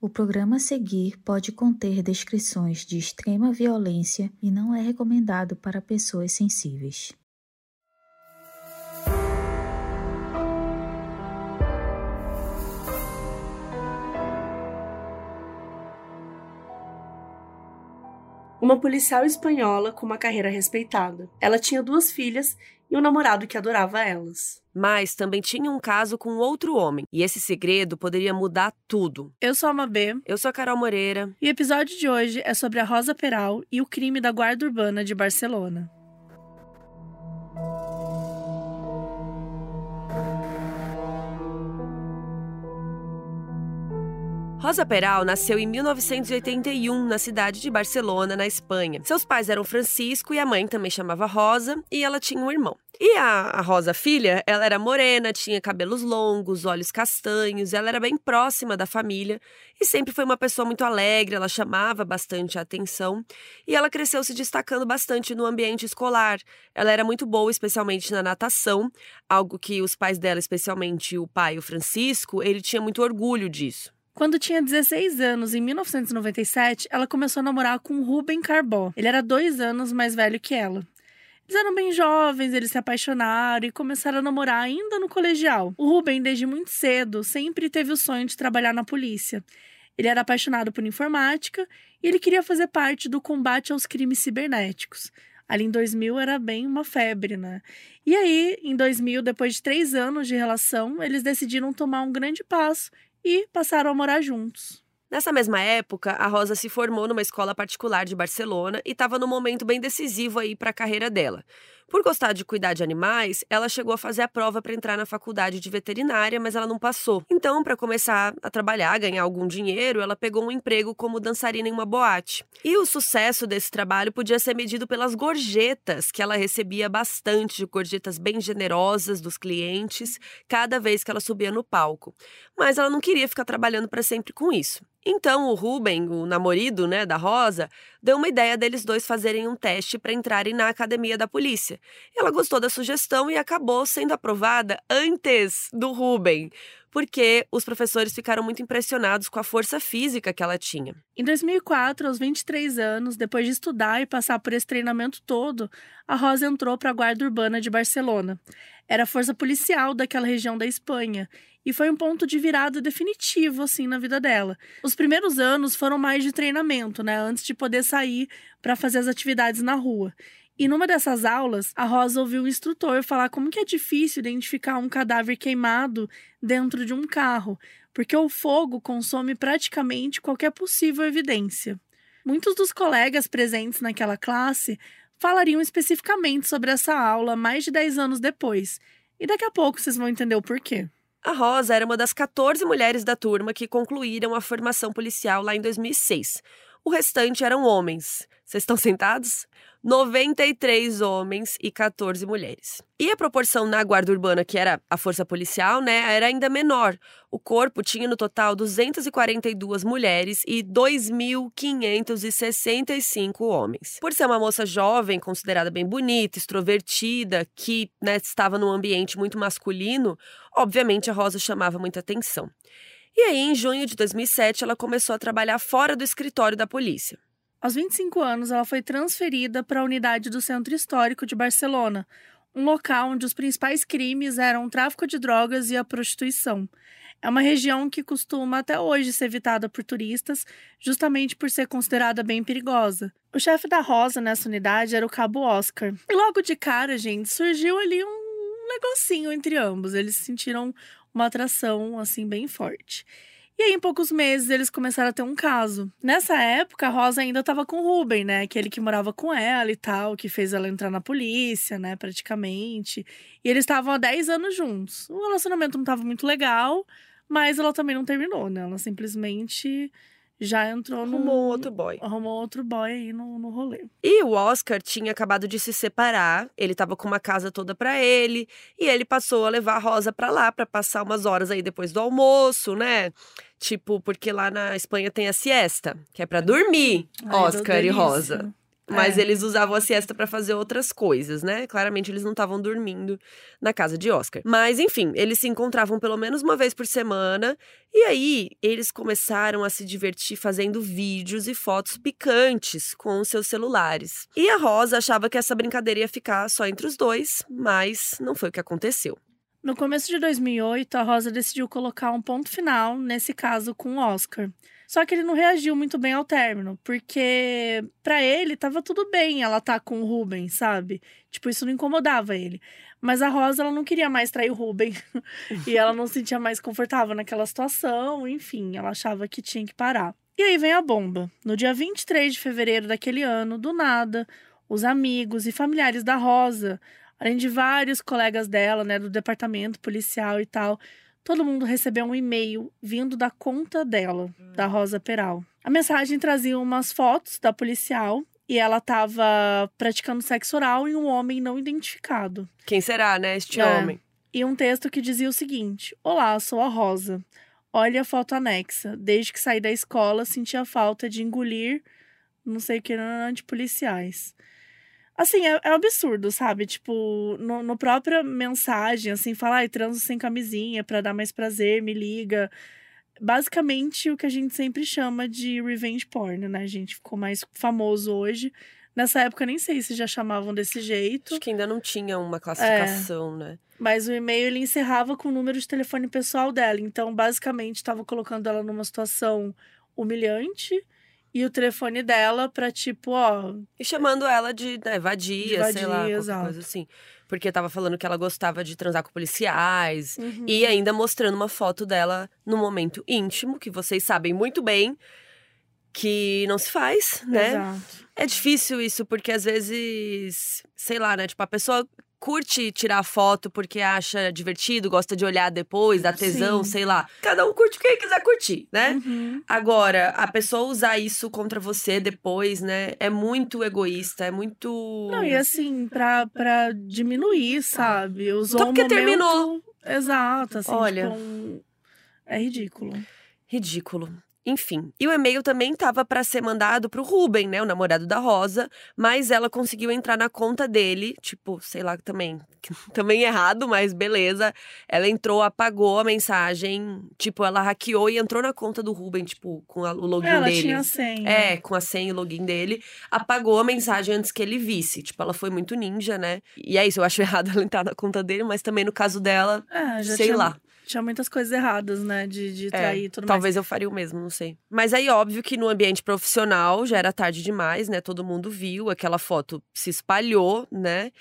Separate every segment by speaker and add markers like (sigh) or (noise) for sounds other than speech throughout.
Speaker 1: O programa a seguir pode conter descrições de extrema violência e não é recomendado para pessoas sensíveis.
Speaker 2: Uma policial espanhola com uma carreira respeitada. Ela tinha duas filhas e um namorado que adorava elas.
Speaker 3: Mas também tinha um caso com outro homem, e esse segredo poderia mudar tudo.
Speaker 2: Eu sou a Mabê.
Speaker 3: Eu sou a Carol Moreira.
Speaker 2: E o episódio de hoje é sobre a Rosa Peral e o crime da Guarda Urbana de Barcelona.
Speaker 3: Rosa Peral nasceu em 1981 na cidade de Barcelona, na Espanha. Seus pais eram Francisco e a mãe também chamava Rosa, e ela tinha um irmão. E a, Rosa filha, ela era morena, tinha cabelos longos, olhos castanhos, ela era bem próxima da família e sempre foi uma pessoa muito alegre, ela chamava bastante a atenção e ela cresceu se destacando bastante no ambiente escolar. Ela era muito boa, especialmente na natação, algo que os pais dela, especialmente o pai, o Francisco, ele tinha muito orgulho disso.
Speaker 2: Quando tinha 16 anos, em 1997, ela começou a namorar com Ruben Carbó. Ele era dois anos mais velho que ela. Eles eram bem jovens, eles se apaixonaram e começaram a namorar ainda no colegial. O Ruben, desde muito cedo, sempre teve o sonho de trabalhar na polícia. Ele era apaixonado por informática e ele queria fazer parte do combate aos crimes cibernéticos. Ali em 2000 era bem uma febre, né? E aí, em 2000, depois de três anos de relação, eles decidiram tomar um grande passo e passaram a morar juntos.
Speaker 3: Nessa mesma época, a Rosa se formou numa escola particular de Barcelona e estava num momento bem decisivo aí para a carreira dela. Por gostar de cuidar de animais, ela chegou a fazer a prova para entrar na faculdade de veterinária, mas ela não passou. Então, para começar a trabalhar, ganhar algum dinheiro, ela pegou um emprego como dançarina em uma boate. E o sucesso desse trabalho podia ser medido pelas gorjetas, que ela recebia bastante, gorjetas bem generosas dos clientes, cada vez que ela subia no palco. Mas ela não queria ficar trabalhando para sempre com isso. Então o Ruben, o namorado, né, da Rosa, deu uma ideia deles dois fazerem um teste para entrarem na academia da polícia. Ela gostou da sugestão e acabou sendo aprovada antes do Ruben, porque os professores ficaram muito impressionados com a força física que ela tinha.
Speaker 2: Em 2004, aos 23 anos, depois de estudar e passar por esse treinamento todo, a Rosa entrou para a Guarda Urbana de Barcelona. Era a força policial daquela região da Espanha e foi um ponto de virada definitivo assim na vida dela. Os primeiros anos foram mais de treinamento, né, antes de poder sair para fazer as atividades na rua. E numa dessas aulas, a Rosa ouviu o instrutor falar como que é difícil identificar um cadáver queimado dentro de um carro, porque o fogo consome praticamente qualquer possível evidência. Muitos dos colegas presentes naquela classe falariam especificamente sobre essa aula mais de 10 anos depois, e daqui a pouco vocês vão entender o porquê.
Speaker 3: A Rosa era uma das 14 mulheres da turma que concluíram a formação policial lá em 2006. O restante eram homens. Vocês estão sentados? 93 homens e 14 mulheres. E a proporção na guarda urbana, que era a força policial, né, era ainda menor. O corpo tinha no total 242 mulheres e 2.565 homens. Por ser uma moça jovem, considerada bem bonita, extrovertida, que né, estava num ambiente muito masculino, obviamente a Rosa chamava muita atenção. E aí, em junho de 2007, ela começou a trabalhar fora do escritório da polícia.
Speaker 2: Aos 25 anos, ela foi transferida para a unidade do Centro Histórico de Barcelona, um local onde os principais crimes eram o tráfico de drogas e a prostituição. É uma região que costuma até hoje ser evitada por turistas, justamente por ser considerada bem perigosa. O chefe da Rosa nessa unidade era o cabo Oscar. E logo de cara, gente, surgiu ali um negocinho entre ambos. Eles sentiram uma atração assim bem forte. E aí, em poucos meses, eles começaram a ter um caso. Nessa época, a Rosa ainda estava com o Ruben, né? Aquele que morava com ela e tal, que fez ela entrar na polícia, né? Praticamente. E eles estavam há 10 anos juntos. O relacionamento não estava muito legal, mas ela também não terminou, né? Ela simplesmente já entrou no.
Speaker 3: Arrumou outro boy.
Speaker 2: Arrumou outro boy aí no, no rolê.
Speaker 3: E o Oscar tinha acabado de se separar, ele tava com uma casa toda para ele, e ele passou a levar a Rosa pra lá para passar umas horas aí depois do almoço, né? Tipo, porque lá na Espanha tem a siesta, que é para dormir, Ai, Oscar e Rosa. Mas
Speaker 2: É.
Speaker 3: eles usavam a siesta pra fazer outras coisas, né? Claramente eles não estavam dormindo na casa de Oscar. Mas enfim, eles se encontravam pelo menos uma vez por semana. E aí eles começaram a se divertir fazendo vídeos e fotos picantes com os seus celulares. E a Rosa achava que essa brincadeira ia ficar só entre os dois, mas não foi o que aconteceu.
Speaker 2: No começo de 2008, a Rosa decidiu colocar um ponto final nesse caso com o Oscar. Só que ele não reagiu muito bem ao término, porque pra ele tava tudo bem ela tá com o Ruben, sabe? Tipo, isso não incomodava ele. Mas a Rosa, ela não queria mais trair o Ruben. (laughs) e ela não se sentia mais confortável naquela situação, enfim, ela achava que tinha que parar. E aí vem a bomba. No dia 23 de fevereiro daquele ano, do nada, os amigos e familiares da Rosa além de vários colegas dela, né, do departamento policial e tal, todo mundo recebeu um e-mail vindo da conta dela, da Rosa Peral. A mensagem trazia umas fotos da policial e ela estava praticando sexo oral em um homem não identificado.
Speaker 3: Quem será, né, este
Speaker 2: É.
Speaker 3: homem?
Speaker 2: E um texto que dizia o seguinte: Olá, sou a Rosa. Olha a foto anexa. Desde que saí da escola, senti a falta de engolir não sei o que antipoliciais. Assim, é, é um absurdo, sabe? Tipo, no, no própria mensagem, assim, falar, ai, transo sem camisinha pra dar mais prazer, me liga. Basicamente, o que a gente sempre chama de revenge porn, né, gente? Ficou mais famoso hoje. Nessa época, nem sei se já chamavam desse jeito.
Speaker 3: Acho que ainda não tinha uma classificação, né?
Speaker 2: Mas o e-mail ele encerrava com o número de telefone pessoal dela. Então, basicamente, estava colocando ela numa situação humilhante e o telefone dela pra tipo, ó,
Speaker 3: E chamando ela de né, vadia,
Speaker 2: De
Speaker 3: sei lá,
Speaker 2: vadia, exato.
Speaker 3: coisa assim. Porque tava falando que ela gostava de transar com policiais.
Speaker 2: uhum.
Speaker 3: E ainda mostrando uma foto dela no momento íntimo, que vocês sabem muito bem que não se faz, né?
Speaker 2: Exato.
Speaker 3: É difícil isso, porque às vezes, sei lá, né? Tipo, a pessoa curte tirar foto porque acha divertido, gosta de olhar depois, dá tesão,
Speaker 2: Sim.
Speaker 3: sei lá. Cada um curte o que quiser curtir, né?
Speaker 2: Uhum.
Speaker 3: Agora, a pessoa usar isso contra você depois, né? É muito egoísta, é muito.
Speaker 2: Não, e assim, pra, pra diminuir, sabe? Usou
Speaker 3: Só
Speaker 2: um
Speaker 3: porque
Speaker 2: momento...
Speaker 3: terminou.
Speaker 2: Exato, assim,
Speaker 3: Olha.
Speaker 2: tipo, um- é ridículo.
Speaker 3: Ridículo. Enfim. E o e-mail também tava pra ser mandado pro Ruben, né? O namorado da Rosa. Mas ela conseguiu entrar na conta dele. Tipo, sei lá, também. (laughs) Também errado, mas beleza. Ela entrou, apagou a mensagem. Tipo, ela hackeou e entrou na conta do Ruben, tipo, com a- o login
Speaker 2: Ela
Speaker 3: dele.
Speaker 2: tinha senha.
Speaker 3: É, com a senha e o login dele, apagou a mensagem antes que ele visse. Tipo, ela foi muito ninja, né? E é isso, eu acho (laughs) errado ela entrar na conta dele, mas também no caso dela,
Speaker 2: já
Speaker 3: sei
Speaker 2: tinha,
Speaker 3: lá.
Speaker 2: Tinha muitas coisas erradas, né? De, de
Speaker 3: É,
Speaker 2: trair e tudo mais.
Speaker 3: talvez eu faria o mesmo, não sei. Mas aí, óbvio que no ambiente profissional já era tarde demais, né? Todo mundo viu, aquela foto se espalhou, né?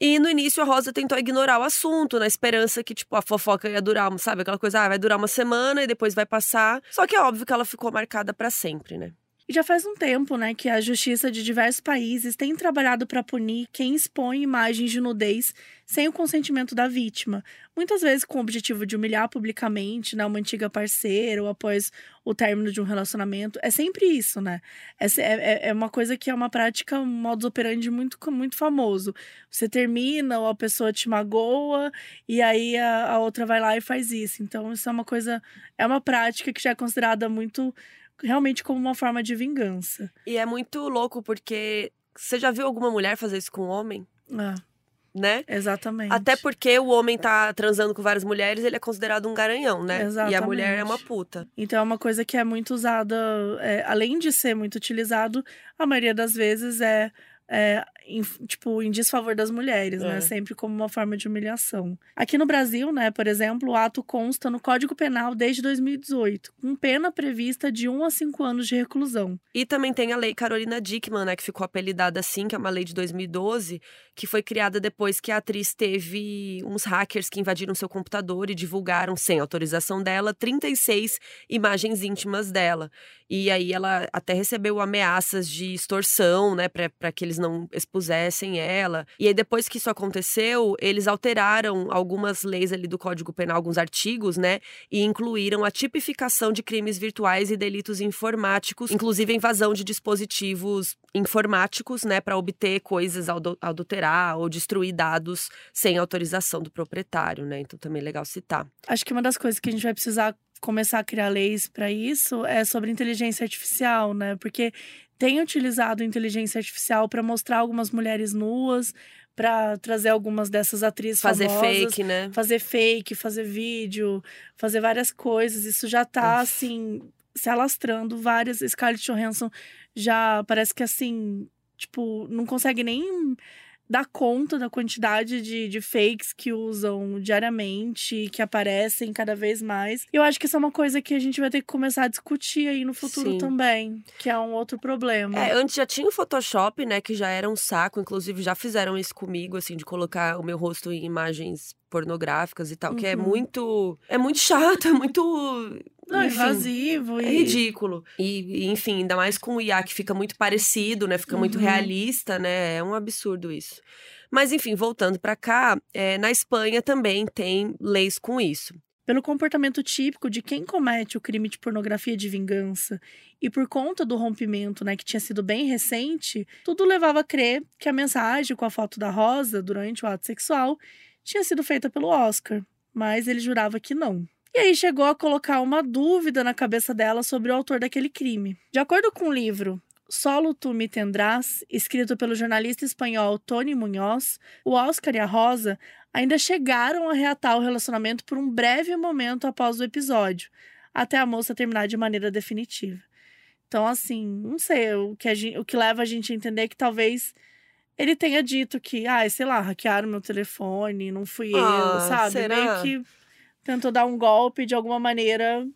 Speaker 3: E no início a Rosa tentou ignorar o assunto, na esperança que, tipo, a fofoca ia durar, sabe? Aquela coisa, ah, vai durar uma semana e depois vai passar. Só que é óbvio que ela ficou marcada pra sempre, né?
Speaker 2: E já faz um tempo, né, que a justiça de diversos países tem trabalhado para punir quem expõe imagens de nudez sem o consentimento da vítima. Muitas vezes com o objetivo de humilhar publicamente, né, uma antiga parceira ou após o término de um relacionamento. É sempre isso, né? É, se- é, é uma coisa que é uma prática, um modus operandi muito, muito famoso. Você termina ou a pessoa te magoa e aí a, a outra vai lá e faz isso. Então, isso é uma coisa, é uma prática que já é considerada muito realmente como uma forma de vingança.
Speaker 3: E é muito louco porque você já viu alguma mulher fazer isso com um homem,
Speaker 2: É,
Speaker 3: né?
Speaker 2: exatamente.
Speaker 3: Até porque o homem tá transando com várias mulheres, ele é considerado um garanhão, né? E a
Speaker 2: Exatamente.
Speaker 3: mulher é uma puta.
Speaker 2: Então é uma coisa que é muito usada, é, além de ser muito utilizado, a maioria das vezes é, é, em, tipo, em desfavor das mulheres,
Speaker 3: É.
Speaker 2: né? Sempre como uma forma de humilhação. Aqui no Brasil, né, por exemplo, o ato consta no Código Penal desde 2018, com pena prevista de 1 a 5 anos de reclusão.
Speaker 3: E também tem a lei Carolina Dickman, né, que ficou apelidada assim, que é uma lei de 2012, que foi criada depois que a atriz teve uns hackers que invadiram seu computador e divulgaram, sem autorização dela, 36 imagens íntimas dela. E aí ela até recebeu ameaças de extorsão, né, para que eles não expusessem ela. E aí depois que isso aconteceu, eles alteraram algumas leis ali do Código Penal, alguns artigos, né, e incluíram a tipificação de crimes virtuais e delitos informáticos, inclusive a invasão de dispositivos informáticos, né, para obter coisas, adulterar ou destruir dados sem autorização do proprietário, né? Então também é legal citar.
Speaker 2: Acho que uma das coisas que a gente vai precisar começar a criar leis para isso é sobre inteligência artificial, né? Porque tem utilizado inteligência artificial para mostrar algumas mulheres nuas, para trazer algumas dessas atrizes
Speaker 3: fazer
Speaker 2: famosas,
Speaker 3: fake, né?
Speaker 2: fazer fake, fazer vídeo, fazer várias coisas. Isso já tá
Speaker 3: Uf.
Speaker 2: assim se alastrando várias Scarlett Johansson já parece que assim, tipo, não consegue nem dar conta da quantidade de, de fakes que usam diariamente, que aparecem cada vez mais. Eu acho que isso é uma coisa que a gente vai ter que começar a discutir aí no futuro
Speaker 3: Sim.
Speaker 2: também, que é um outro problema.
Speaker 3: É, antes já tinha o Photoshop, né, que já era um saco, inclusive já fizeram isso comigo, assim, de colocar o meu rosto em imagens pornográficas e tal, que é
Speaker 2: Uhum.
Speaker 3: muito é muito chato, (laughs) é muito
Speaker 2: não,
Speaker 3: enfim,
Speaker 2: invasivo
Speaker 3: É
Speaker 2: e
Speaker 3: ridículo. E, enfim, ainda mais com o IA que fica muito parecido, né? Fica muito
Speaker 2: Uhum.
Speaker 3: realista, né? É um absurdo isso. Mas, enfim, voltando pra cá, é, na Espanha também tem leis com isso.
Speaker 2: pelo comportamento típico de quem comete o crime de pornografia de vingança e por conta do rompimento, né, que tinha sido bem recente, tudo levava a crer que a mensagem com a foto da Rosa durante o ato sexual tinha sido feita pelo Oscar, mas ele jurava que não. E aí chegou a colocar uma dúvida na cabeça dela sobre o autor daquele crime. De acordo com o livro Solo tu me tendrás, escrito pelo jornalista espanhol Tony Munhoz, o Oscar e a Rosa ainda chegaram a reatar o relacionamento por um breve momento após o episódio, até a moça terminar de maneira definitiva. Então, assim, não sei, o que, gente, o que leva a gente a entender que talvez ele tenha dito que, ah, sei lá, hackearam meu telefone, não fui
Speaker 3: Ah,
Speaker 2: eu, sabe?
Speaker 3: será?
Speaker 2: Meio que tentou dar um golpe de alguma maneira.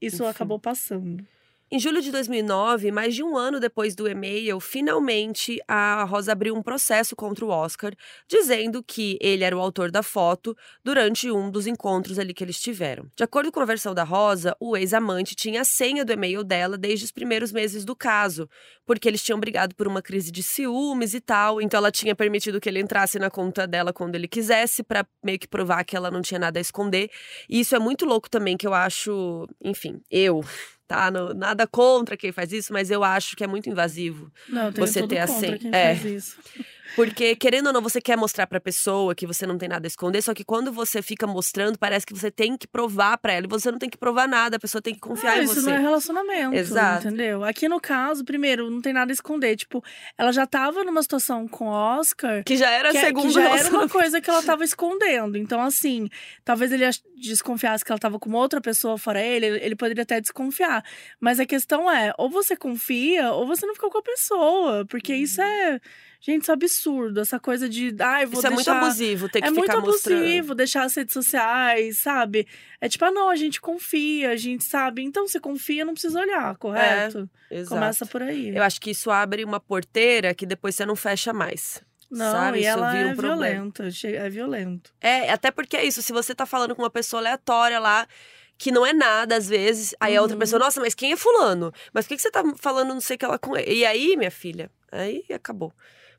Speaker 2: Isso
Speaker 3: Enfim.
Speaker 2: acabou passando.
Speaker 3: Em julho de 2009, mais de um ano depois do e-mail, finalmente a Rosa abriu um processo contra o Oscar, dizendo que ele era o autor da foto durante um dos encontros ali que eles tiveram. De acordo com a versão da Rosa, o ex-amante tinha a senha do e-mail dela desde os primeiros meses do caso, porque eles tinham brigado por uma crise de ciúmes e tal, então ela tinha permitido que ele entrasse na conta dela quando ele quisesse, para meio que provar que ela não tinha nada a esconder. E isso é muito louco também, que eu acho, enfim, eu tá? No- nada contra quem faz isso, mas eu acho que é muito invasivo.
Speaker 2: Não, eu tenho
Speaker 3: Você ter a
Speaker 2: contra
Speaker 3: senha.
Speaker 2: quem
Speaker 3: É.
Speaker 2: faz isso.
Speaker 3: Porque, querendo ou não, você quer mostrar pra pessoa que você não tem nada a esconder, só que quando você fica mostrando, parece que você tem que provar pra ela. E você não tem que provar nada, a pessoa tem que confiar
Speaker 2: Ah,
Speaker 3: em
Speaker 2: isso
Speaker 3: você.
Speaker 2: não é relacionamento,
Speaker 3: Exato.
Speaker 2: entendeu? Aqui no caso, primeiro, não tem nada a esconder. Tipo, ela já tava numa situação com o Oscar
Speaker 3: Que já era
Speaker 2: que, é-
Speaker 3: segundo
Speaker 2: que já era uma coisa que ela tava (laughs) escondendo. Então, assim, talvez ele desconfiasse que ela tava com outra pessoa fora ele, ele ele poderia até desconfiar. Mas a questão é, ou você confia, ou você não ficou com a pessoa. Porque isso é. Gente, isso é absurdo. Essa coisa de. Ai, vou
Speaker 3: Isso é muito
Speaker 2: deixar...
Speaker 3: abusivo, ter que
Speaker 2: É muito
Speaker 3: ficar mostrando.
Speaker 2: abusivo deixar as redes sociais, sabe? É tipo, ah, não, a gente confia, a gente sabe. Então, se confia, não precisa olhar, correto?
Speaker 3: Exato.
Speaker 2: Começa por aí.
Speaker 3: Eu acho que isso abre uma porteira que depois você não fecha mais.
Speaker 2: não,
Speaker 3: sabe?
Speaker 2: e
Speaker 3: Isso
Speaker 2: ela
Speaker 3: vira um
Speaker 2: é
Speaker 3: problema.
Speaker 2: violenta, é violento.
Speaker 3: É, até porque é isso, se você tá falando com uma pessoa aleatória lá, que não é nada às vezes, aí a outra
Speaker 2: Uhum.
Speaker 3: pessoa, nossa, mas quem é fulano? Mas por que, que você tá falando não sei o que ela com ele? E aí, minha filha, aí acabou.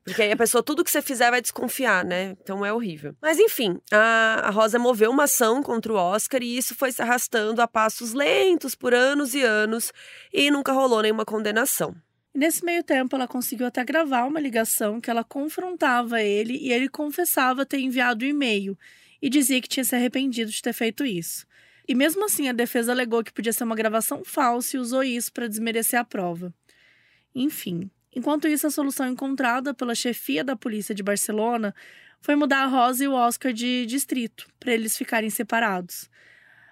Speaker 3: Porque aí a pessoa, tudo que você fizer vai desconfiar, né? Então é horrível. Mas enfim, a, Rosa moveu uma ação contra o Oscar e isso foi se arrastando a passos lentos por anos e anos e nunca rolou nenhuma condenação.
Speaker 2: Nesse meio tempo, ela conseguiu até gravar uma ligação que ela confrontava ele e ele confessava ter enviado o e-mail e dizia que tinha se arrependido de ter feito isso. E mesmo assim, a defesa alegou que podia ser uma gravação falsa e usou isso para desmerecer a prova. Enfim, enquanto isso, a solução encontrada pela chefia da polícia de Barcelona foi mudar a Rosa e o Oscar de distrito, para eles ficarem separados.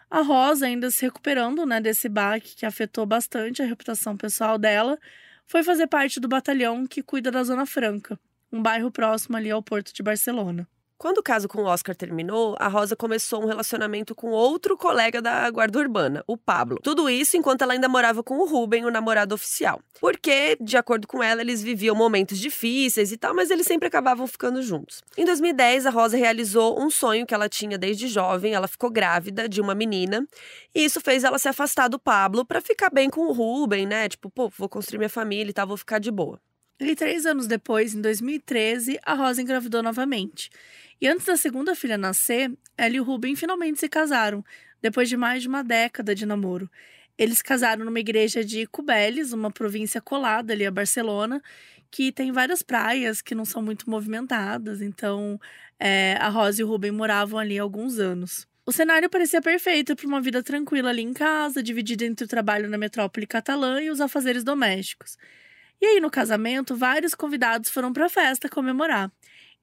Speaker 2: A Rosa, ainda se recuperando né, desse baque que afetou bastante a reputação pessoal dela, foi fazer parte do batalhão que cuida da Zona Franca, um bairro próximo ali ao porto de Barcelona.
Speaker 3: Quando o caso com o Oscar terminou, a Rosa começou um relacionamento com outro colega da guarda urbana, o Pablo. Tudo isso enquanto ela ainda morava com o Ruben, o namorado oficial. Porque, de acordo com ela, eles viviam momentos difíceis e tal, mas eles sempre acabavam ficando juntos. Em 2010, a Rosa realizou um sonho que ela tinha desde jovem. Ela ficou grávida de uma menina. E isso fez ela se afastar do Pablo pra ficar bem com o Ruben, né? Tipo, pô, vou construir minha família e tal, vou ficar de boa.
Speaker 2: E três anos depois, em 2013, a Rosa engravidou novamente. E antes da segunda filha nascer, ela e o Ruben finalmente se casaram, depois de mais de uma década de namoro. Eles casaram numa igreja de Cubeles, uma província colada ali a Barcelona, que tem várias praias que não são muito movimentadas. Então, é, a Rosa e o Ruben moravam ali há alguns anos. O cenário parecia perfeito para uma vida tranquila ali em casa, dividida entre o trabalho na metrópole catalã e os afazeres domésticos. E aí, no casamento, vários convidados foram para a festa comemorar.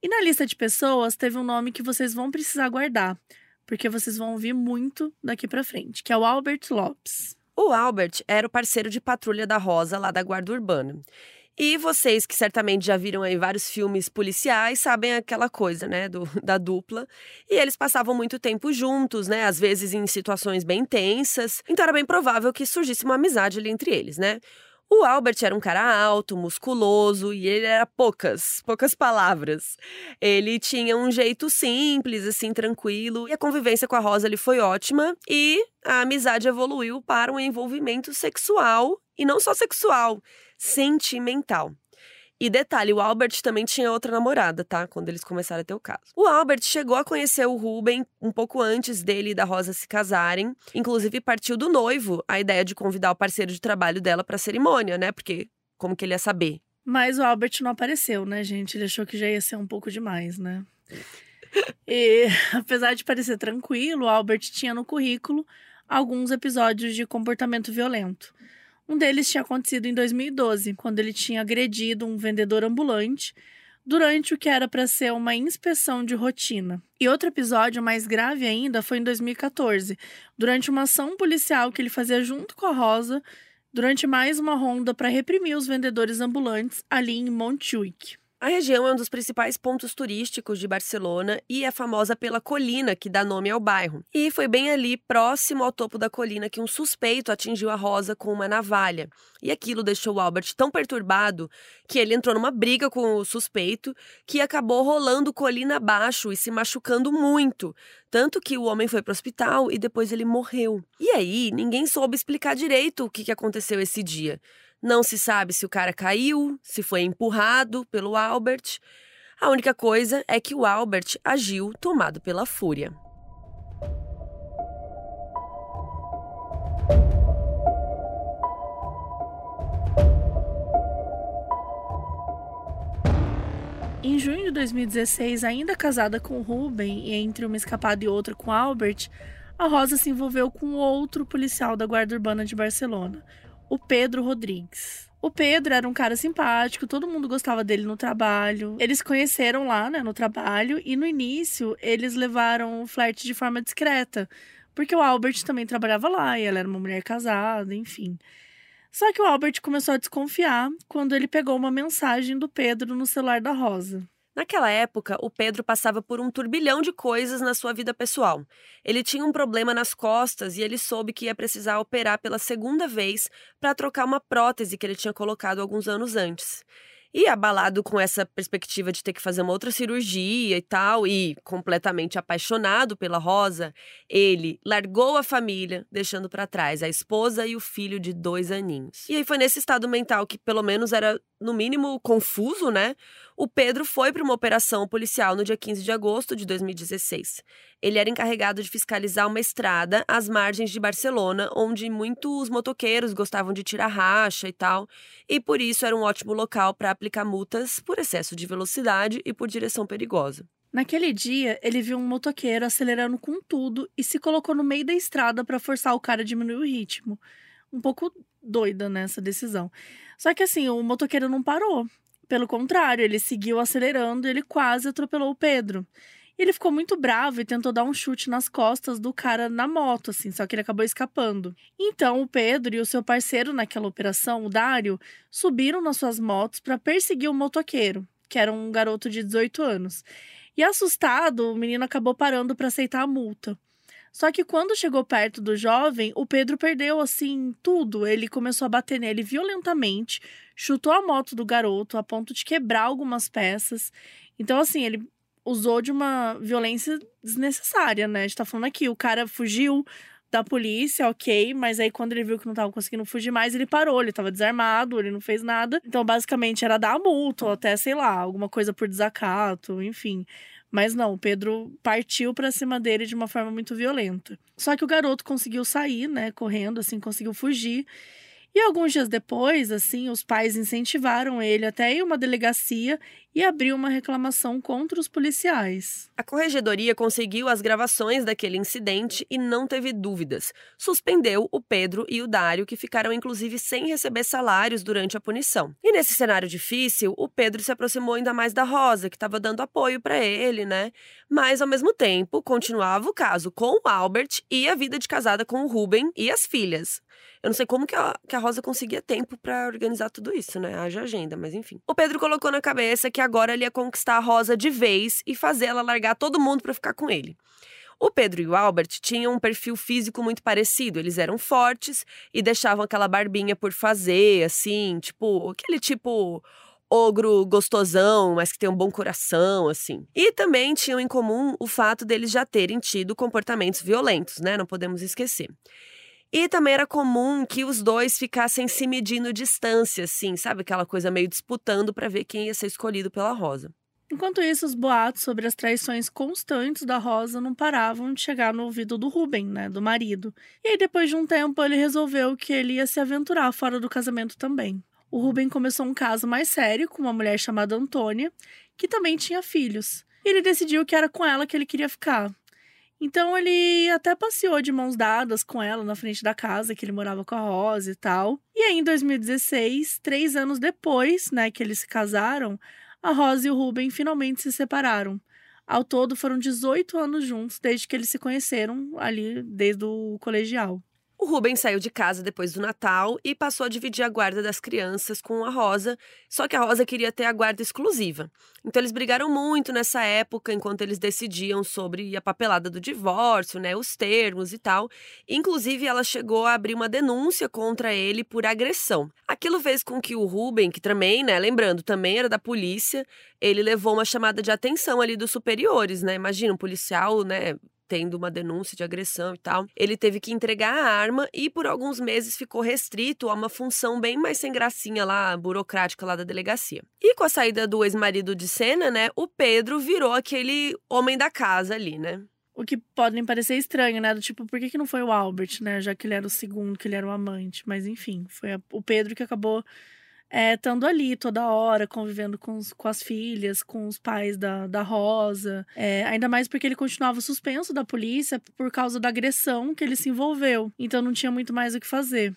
Speaker 2: E na lista de pessoas teve um nome que vocês vão precisar guardar, porque vocês vão ouvir muito daqui para frente, que é o Albert Lopes.
Speaker 3: O Albert era o parceiro de patrulha da Rosa lá da Guarda Urbana. E vocês que certamente já viram aí vários filmes policiais sabem aquela coisa, né, do, (laughs) da dupla. E eles passavam muito tempo juntos, né, às vezes em situações bem tensas. Então era bem provável que surgisse uma amizade ali entre eles, né? O Albert era um cara alto, musculoso e ele era poucas, poucas palavras. Ele tinha um jeito simples, assim, tranquilo, e a convivência com a Rosa ali foi ótima e a amizade evoluiu para um envolvimento sexual e não só sexual, sentimental. E detalhe, o Albert também tinha outra namorada, tá? Quando eles começaram a ter o caso. O Albert chegou a conhecer o Ruben um pouco antes dele e da Rosa se casarem. Inclusive, partiu do noivo a ideia de convidar o parceiro de trabalho dela pra cerimônia, né? Porque como que ele ia saber?
Speaker 2: Mas o Albert não apareceu, né, gente? Ele achou que já ia ser um pouco demais, né? (laughs) e apesar de parecer tranquilo, o Albert tinha no currículo alguns episódios de comportamento violento. Um deles tinha acontecido em 2012, quando ele tinha agredido um vendedor ambulante durante o que era para ser uma inspeção de rotina. E outro episódio mais grave ainda foi em 2014, durante uma ação policial que ele fazia junto com a Rosa, durante mais uma ronda para reprimir os vendedores ambulantes ali em Montjuic.
Speaker 3: A região é um dos principais pontos turísticos de Barcelona e é famosa pela colina que dá nome ao bairro. E foi bem ali, próximo ao topo da colina, que um suspeito atingiu a Rosa com uma navalha. E aquilo deixou Albert tão perturbado que ele entrou numa briga com o suspeito, que acabou rolando colina abaixo e se machucando muito. Tanto que o homem foi para o hospital e depois ele morreu. E aí, ninguém soube explicar direito o que aconteceu esse dia. Não se sabe se o cara caiu, se foi empurrado pelo Albert. A única coisa é que o Albert agiu tomado pela fúria.
Speaker 2: Em junho de 2016, ainda casada com Ruben e entre uma escapada e outra com Albert, a Rosa se envolveu com outro policial da Guarda Urbana de Barcelona, o Pedro Rodrigues. O Pedro era um cara simpático, todo mundo gostava dele no trabalho. Eles conheceram lá, né, no trabalho, e no início eles levaram o flerte de forma discreta, porque o Albert também trabalhava lá e ela era uma mulher casada, enfim. Só que o Albert começou a desconfiar quando ele pegou uma mensagem do Pedro no celular da Rosa.
Speaker 3: Naquela época, o Pedro passava por um turbilhão de coisas na sua vida pessoal. Ele tinha um problema nas costas e ele soube que ia precisar operar pela segunda vez para trocar uma prótese que ele tinha colocado alguns anos antes. E abalado com essa perspectiva de ter que fazer uma outra cirurgia e tal, e completamente apaixonado pela Rosa, ele largou a família, deixando para trás a esposa e o filho de dois aninhos. E aí foi nesse estado mental que, pelo menos, era no mínimo confuso, né? O Pedro foi para uma operação policial no dia 15 de agosto de 2016. Ele era encarregado de fiscalizar uma estrada às margens de Barcelona, onde muitos motoqueiros gostavam de tirar racha e tal, e por isso era um ótimo local para aplicar multas por excesso de velocidade e por direção perigosa.
Speaker 2: Naquele dia, ele viu um motoqueiro acelerando com tudo e se colocou no meio da estrada para forçar o cara a diminuir o ritmo. Um pouco doida nessa decisão. Só que assim, o motoqueiro não parou. Pelo contrário, ele seguiu acelerando e ele quase atropelou o Pedro. Ele ficou muito bravo e tentou dar um chute nas costas do cara na moto, assim, só que ele acabou escapando. Então, o Pedro e o seu parceiro naquela operação, o Dário, subiram nas suas motos para perseguir o motoqueiro, que era um garoto de 18 anos. E assustado, o menino acabou parando para aceitar a multa. Só que quando chegou perto do jovem, o Pedro perdeu assim tudo. Ele começou a bater nele violentamente, chutou a moto do garoto a ponto de quebrar algumas peças. Então, assim, ele usou de uma violência desnecessária, né? A gente tá falando aqui, o cara fugiu da polícia, ok, mas aí quando ele viu que não tava conseguindo fugir mais, ele parou, ele tava desarmado, ele não fez nada. Então, basicamente, era dar a multa, ou até, sei lá, alguma coisa por desacato, enfim. Mas não, o Pedro partiu para cima dele de uma forma muito violenta. Só que o garoto conseguiu sair, né, correndo, assim, conseguiu fugir. E alguns dias depois, assim, os pais incentivaram ele até ir uma delegacia e abriu uma reclamação contra os policiais.
Speaker 3: A corregedoria conseguiu as gravações daquele incidente e não teve dúvidas. Suspendeu o Pedro e o Dário, que ficaram inclusive sem receber salários durante a punição. E nesse cenário difícil, o Pedro se aproximou ainda mais da Rosa, que estava dando apoio para ele, né? Mas ao mesmo tempo, continuava o caso com o Albert e a vida de casada com o Ruben e as filhas. Eu não sei como que a, que a Rosa conseguia tempo para organizar tudo isso, né? Haja agenda, mas enfim. O Pedro colocou na cabeça que agora ele ia conquistar a Rosa de vez e fazer ela largar todo mundo para ficar com ele. O Pedro e o Albert tinham um perfil físico muito parecido. Eles eram fortes e deixavam aquela barbinha por fazer, assim, tipo, aquele tipo ogro gostosão, mas que tem um bom coração, assim. E também tinham em comum o fato deles já terem tido comportamentos violentos, né? Não podemos esquecer. E também era comum que os dois ficassem se medindo distância, assim, sabe? Aquela coisa meio disputando para ver quem ia ser escolhido pela Rosa.
Speaker 2: Enquanto isso, os boatos sobre as traições constantes da Rosa não paravam de chegar no ouvido do Ruben, né, do marido. E aí, depois de um tempo, ele resolveu que ele ia se aventurar fora do casamento também. O Ruben começou um caso mais sério com uma mulher chamada Antônia, que também tinha filhos. E ele decidiu que era com ela que ele queria ficar. Então ele até passeou de mãos dadas com ela na frente da casa que ele morava com a Rosa e tal. E aí, em 2016, três anos depois, né, que eles se casaram, a Rosa e o Ruben finalmente se separaram. Ao todo, foram 18 anos juntos desde que eles se conheceram ali desde o colegial.
Speaker 3: O Rubens saiu de casa depois do Natal e passou a dividir a guarda das crianças com a Rosa, só que a Rosa queria ter a guarda exclusiva. Então eles brigaram muito nessa época, enquanto eles decidiam sobre a papelada do divórcio, né, os termos e tal. Inclusive, ela chegou a abrir uma denúncia contra ele por agressão. Aquilo fez com que o Ruben, que também, né, lembrando, também era da polícia, ele levou uma chamada de atenção ali dos superiores, né? Imagina um policial, né, tendo uma denúncia de agressão e tal. Ele teve que entregar a arma e por alguns meses ficou restrito a uma função bem mais sem gracinha lá, burocrática lá da delegacia. E com a saída do ex-marido de cena, né, o Pedro virou aquele homem da casa ali, né?
Speaker 2: O que podem parecer estranho, né? Do tipo, por que, que não foi o Albert, né? Já que ele era o segundo, que ele era o amante. Mas enfim, foi o Pedro que acabou é, estando ali toda hora, convivendo com, os, com as filhas, com os pais da, da Rosa. É, ainda mais porque ele continuava suspenso da polícia por causa da agressão que ele se envolveu. Então não tinha muito mais o que fazer.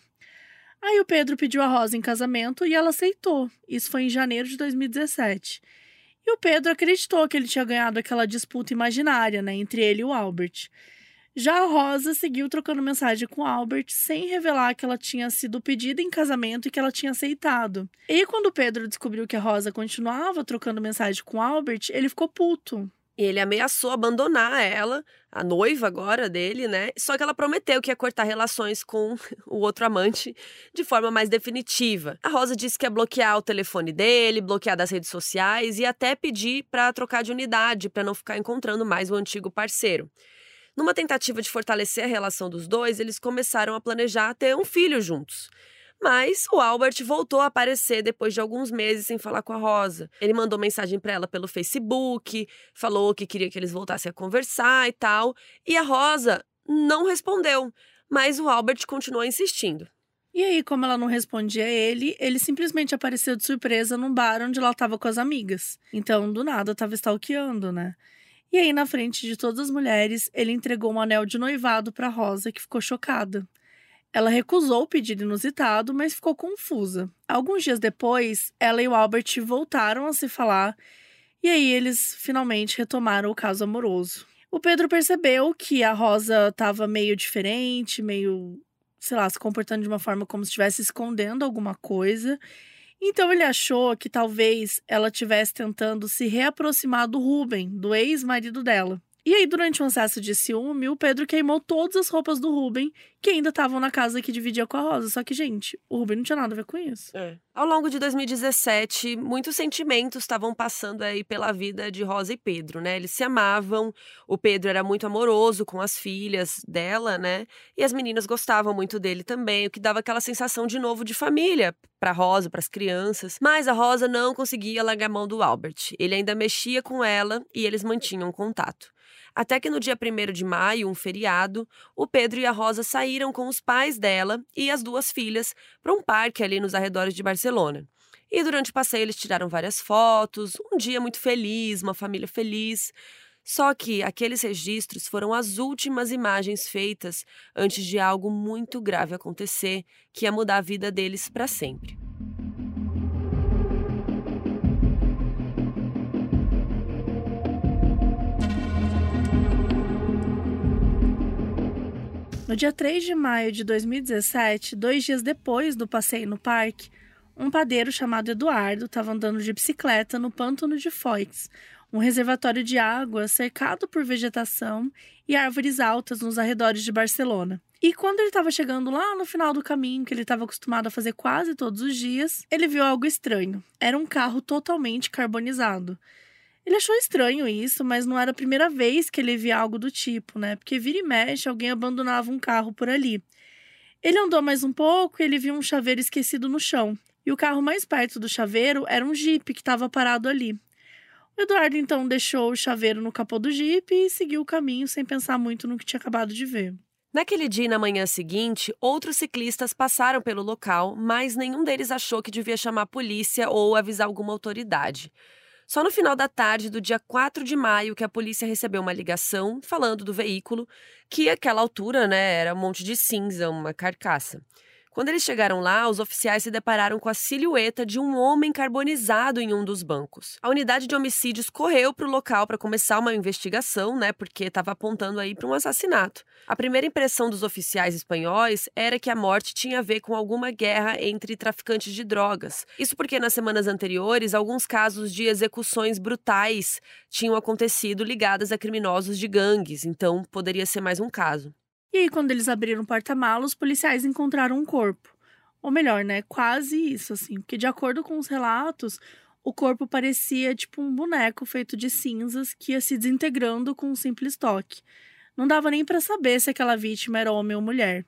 Speaker 2: Aí o Pedro pediu a Rosa em casamento e ela aceitou. Isso foi em janeiro de 2017. E o Pedro acreditou que ele tinha ganhado aquela disputa imaginária, né, entre ele e o Albert. Já a Rosa seguiu trocando mensagem com Albert sem revelar que ela tinha sido pedida em casamento e que ela tinha aceitado. E quando Pedro descobriu que a Rosa continuava trocando mensagem com Albert, ele ficou puto.
Speaker 3: Ele ameaçou abandonar ela, a noiva agora dele, né? Só que ela prometeu que ia cortar relações com (laughs) o outro amante de forma mais definitiva. A Rosa disse que ia bloquear o telefone dele, bloquear das redes sociais e até pedir para trocar de unidade, para não ficar encontrando mais o antigo parceiro. Numa tentativa de fortalecer a relação dos dois, eles começaram a planejar ter um filho juntos. Mas o Albert voltou a aparecer depois de alguns meses sem falar com a Rosa. Ele mandou mensagem para ela pelo Facebook, falou que queria que eles voltassem a conversar e tal. E a Rosa não respondeu, mas o Albert continuou insistindo.
Speaker 2: E aí, como ela não respondia a ele, ele simplesmente apareceu de surpresa num bar onde ela estava com as amigas. Então, do nada, estava stalkeando, né? E aí, na frente de todas as mulheres, ele entregou um anel de noivado para Rosa, que ficou chocada. Ela recusou o pedido inusitado, mas ficou confusa. Alguns dias depois, ela e o Albert voltaram a se falar, e aí eles finalmente retomaram o caso amoroso. O Pedro percebeu que a Rosa estava meio diferente, meio, sei lá, se comportando de uma forma como se estivesse escondendo alguma coisa. Então ele achou que talvez ela estivesse tentando se reaproximar do Ruben, do ex-marido dela. E aí, durante um acesso de ciúme, o Pedro queimou todas as roupas do Ruben, que ainda estavam na casa que dividia com a Rosa. Só que, gente, o Ruben não tinha nada a ver com isso.
Speaker 3: É. Ao longo de 2017, muitos sentimentos estavam passando aí pela vida de Rosa e Pedro, né? Eles se amavam, o Pedro era muito amoroso com as filhas dela, né? E as meninas gostavam muito dele também, o que dava aquela sensação de novo de família para Rosa, para as crianças. Mas a Rosa não conseguia largar a mão do Albert. Ele ainda mexia com ela e eles mantinham contato. Até que no dia 1 de maio, um feriado, o Pedro e a Rosa saíram com os pais dela e as duas filhas para um parque ali nos arredores de Barcelona. E durante o passeio eles tiraram várias fotos, um dia muito feliz, uma família feliz. Só que aqueles registros foram as últimas imagens feitas antes de algo muito grave acontecer, que ia mudar a vida deles para sempre.
Speaker 2: No dia 3 de maio de 2017, dois dias depois do passeio no parque, um padeiro chamado Eduardo estava andando de bicicleta no pântano de Foix, um reservatório de água cercado por vegetação e árvores altas nos arredores de Barcelona. E quando ele estava chegando lá no final do caminho, que ele estava acostumado a fazer quase todos os dias, ele viu algo estranho. Era um carro totalmente carbonizado. Ele achou estranho isso, mas não era a primeira vez que ele via algo do tipo, né? Porque vira e mexe, alguém abandonava um carro por ali. Ele andou mais um pouco e ele viu um chaveiro esquecido no chão. E o carro mais perto do chaveiro era um jipe que estava parado ali. O Eduardo então deixou o chaveiro no capô do jipe e seguiu o caminho sem pensar muito no que tinha acabado de ver.
Speaker 3: Naquele dia e na manhã seguinte, outros ciclistas passaram pelo local, mas nenhum deles achou que devia chamar a polícia ou avisar alguma autoridade. Só no final da tarde do dia 4 de maio que a polícia recebeu uma ligação falando do veículo, que àquela altura, né, era um monte de cinza, uma carcaça. Quando eles chegaram lá, os oficiais se depararam com a silhueta de um homem carbonizado em um dos bancos. A unidade de homicídios correu para o local para começar uma investigação, né, porque estava apontando aí para um assassinato. A primeira impressão dos oficiais espanhóis era que a morte tinha a ver com alguma guerra entre traficantes de drogas. Isso porque nas semanas anteriores, alguns casos de execuções brutais tinham acontecido ligadas a criminosos de gangues, então poderia ser mais um caso.
Speaker 2: E aí, quando eles abriram o porta-malas, os policiais encontraram um corpo. Ou melhor, né? Quase isso, assim. Porque, de acordo com os relatos, o corpo parecia tipo um boneco feito de cinzas que ia se desintegrando com um simples toque. Não dava nem para saber se aquela vítima era homem ou mulher.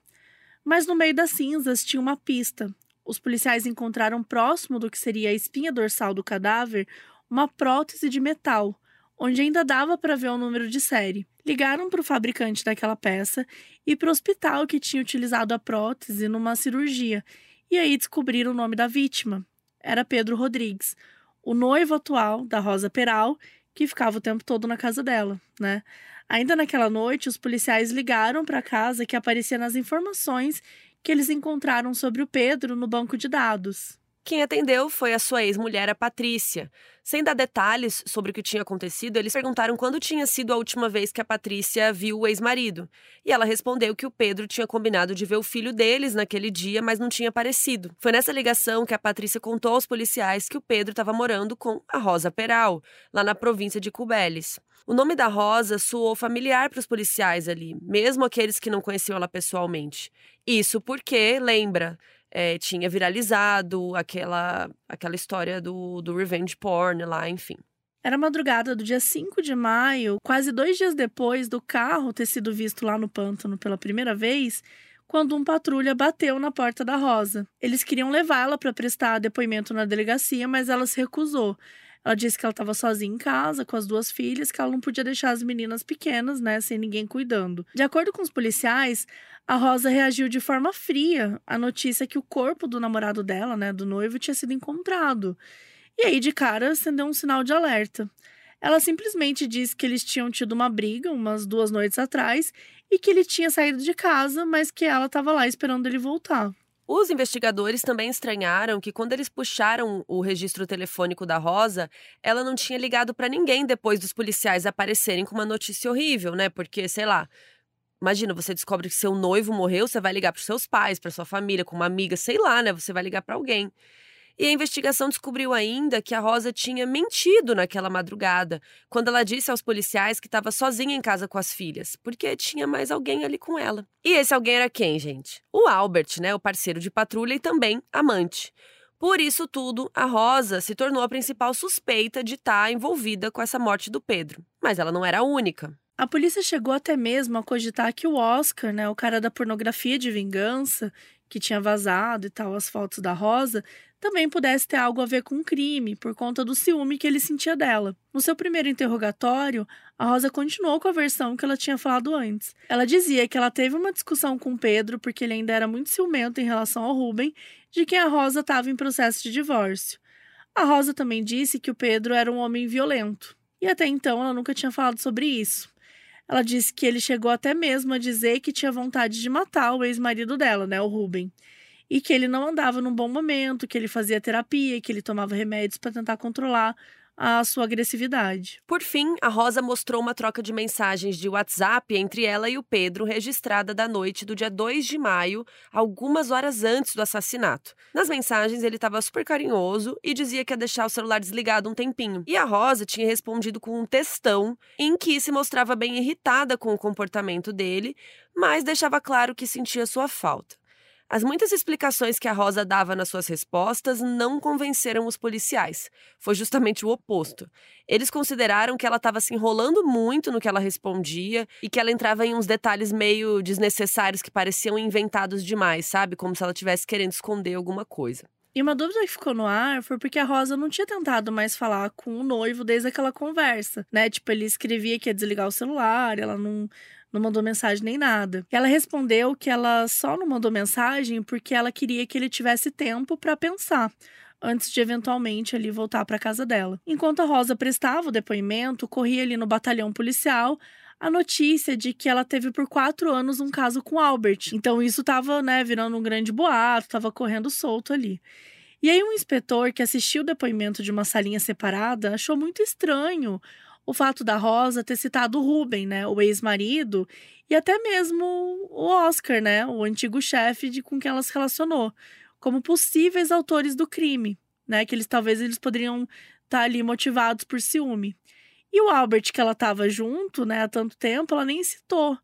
Speaker 2: Mas no meio das cinzas tinha uma pista. Os policiais encontraram próximo do que seria a espinha dorsal do cadáver uma prótese de metal, onde ainda dava para ver o número de série. Ligaram para o fabricante daquela peça e para o hospital que tinha utilizado a prótese numa cirurgia, e aí descobriram o nome da vítima. Era Pedro Rodrigues, o noivo atual da Rosa Peral, que ficava o tempo todo na casa dela, né? Ainda naquela noite, os policiais ligaram para a casa que aparecia nas informações que eles encontraram sobre o Pedro no banco de dados.
Speaker 3: Quem atendeu foi a sua ex-mulher, a Patrícia. Sem dar detalhes sobre o que tinha acontecido, eles perguntaram quando tinha sido a última vez que a Patrícia viu o ex-marido. E ela respondeu que o Pedro tinha combinado de ver o filho deles naquele dia, mas não tinha aparecido. Foi nessa ligação que a Patrícia contou aos policiais que o Pedro estava morando com a Rosa Peral, lá na província de Cubeles. O nome da Rosa soou familiar para os policiais ali, mesmo aqueles que não conheciam ela pessoalmente. Isso porque, lembra, é, tinha viralizado aquela, aquela história do, do revenge porn lá, enfim.
Speaker 2: Era madrugada do dia 5 de maio, quase dois dias depois do carro ter sido visto lá no pântano pela primeira vez, quando um patrulha bateu na porta da Rosa. Eles queriam levá-la para prestar depoimento na delegacia, mas ela se recusou. Ela disse que ela estava sozinha em casa com as duas filhas, que ela não podia deixar as meninas pequenas, né, sem ninguém cuidando. De acordo com os policiais, a Rosa reagiu de forma fria à notícia que o corpo do namorado dela, né, do noivo, tinha sido encontrado. E aí, de cara, acendeu um sinal de alerta. Ela simplesmente disse que eles tinham tido uma briga umas duas noites atrás e que ele tinha saído de casa, mas que ela estava lá esperando ele voltar.
Speaker 3: Os investigadores também estranharam que quando eles puxaram o registro telefônico da Rosa, ela não tinha ligado para ninguém depois dos policiais aparecerem com uma notícia horrível, né? Porque, sei lá, imagina, você descobre que seu noivo morreu, você vai ligar para seus pais, para sua família, com uma amiga, sei lá, né? Você vai ligar para alguém. E a investigação descobriu ainda que a Rosa tinha mentido naquela madrugada, quando ela disse aos policiais que estava sozinha em casa com as filhas, porque tinha mais alguém ali com ela. E esse alguém era quem, gente? O Albert, né, o parceiro de patrulha e também amante. Por isso tudo, a Rosa se tornou a principal suspeita de estar tá envolvida com essa morte do Pedro. Mas ela não era a única.
Speaker 2: A polícia chegou até mesmo a cogitar que o Oscar, né, o cara da pornografia de vingança, que tinha vazado e tal as fotos da Rosa, também pudesse ter algo a ver com o crime, por conta do ciúme que ele sentia dela. No seu primeiro interrogatório, a Rosa continuou com a versão que ela tinha falado antes. Ela dizia que ela teve uma discussão com Pedro porque ele ainda era muito ciumento em relação ao Ruben, de quem a Rosa estava em processo de divórcio. A Rosa também disse que o Pedro era um homem violento, e até então ela nunca tinha falado sobre isso. Ela disse que ele chegou até mesmo a dizer que tinha vontade de matar o ex-marido dela, né, o Ruben e que ele não andava num bom momento, que ele fazia terapia, que ele tomava remédios para tentar controlar a sua agressividade.
Speaker 3: Por fim, a Rosa mostrou uma troca de mensagens de WhatsApp entre ela e o Pedro, registrada da noite do dia 2 de maio, algumas horas antes do assassinato. Nas mensagens, ele estava super carinhoso e dizia que ia deixar o celular desligado um tempinho. E a Rosa tinha respondido com um textão em que se mostrava bem irritada com o comportamento dele, mas deixava claro que sentia sua falta. As muitas explicações que a Rosa dava nas suas respostas não convenceram os policiais. Foi justamente o oposto. Eles consideraram que ela estava se enrolando muito no que ela respondia e que ela entrava em uns detalhes meio desnecessários que pareciam inventados demais, sabe? Como se ela estivesse querendo esconder alguma coisa.
Speaker 2: E uma dúvida que ficou no ar foi porque a Rosa não tinha tentado mais falar com o noivo desde aquela conversa, né? Tipo, ele escrevia que ia desligar o celular, ela não não mandou mensagem nem nada. Ela respondeu que ela só não mandou mensagem porque ela queria que ele tivesse tempo para pensar antes de eventualmente ali voltar para casa dela. Enquanto a Rosa prestava o depoimento, corria ali no batalhão policial a notícia de que ela teve por quatro anos um caso com Albert. Então isso estava, né, virando um grande boato, estava correndo solto ali. E aí um inspetor que assistiu o depoimento de uma salinha separada achou muito estranho o fato da Rosa ter citado o Ruben, né, o ex-marido, e até mesmo o Oscar, né, o antigo chefe de com quem ela se relacionou, como possíveis autores do crime, né, que eles talvez eles poderiam estar tá ali motivados por ciúme. E o Albert que ela estava junto, né, há tanto tempo, ela nem citou.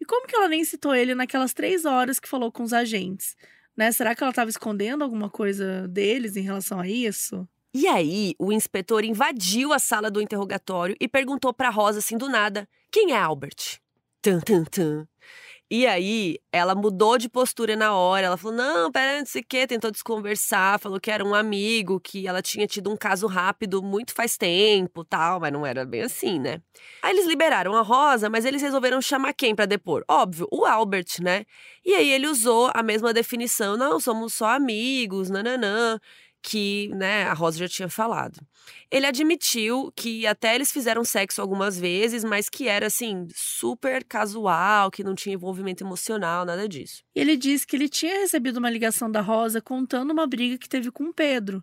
Speaker 2: E como que ela nem citou ele naquelas três horas que falou com os agentes? Né? Será que ela estava escondendo alguma coisa deles em relação a isso?
Speaker 3: E aí, o inspetor invadiu a sala do interrogatório e perguntou para Rosa assim do nada: "Quem é Albert?" Tum, tum, tum. E aí, ela mudou de postura na hora. Ela falou: Não, pera, não sei quê. Tentou desconversar, falou que era um amigo, que ela tinha tido um caso rápido muito faz tempo tal, mas não era bem assim, né? Aí eles liberaram a Rosa, mas eles resolveram chamar quem para depor? Óbvio, o Albert, né? E aí ele usou a mesma definição: Não, somos só amigos, nananã que né, a Rosa já tinha falado. Ele admitiu que até eles fizeram sexo algumas vezes, mas que era assim, super casual, que não tinha envolvimento emocional, nada disso.
Speaker 2: Ele disse que ele tinha recebido uma ligação da Rosa contando uma briga que teve com Pedro,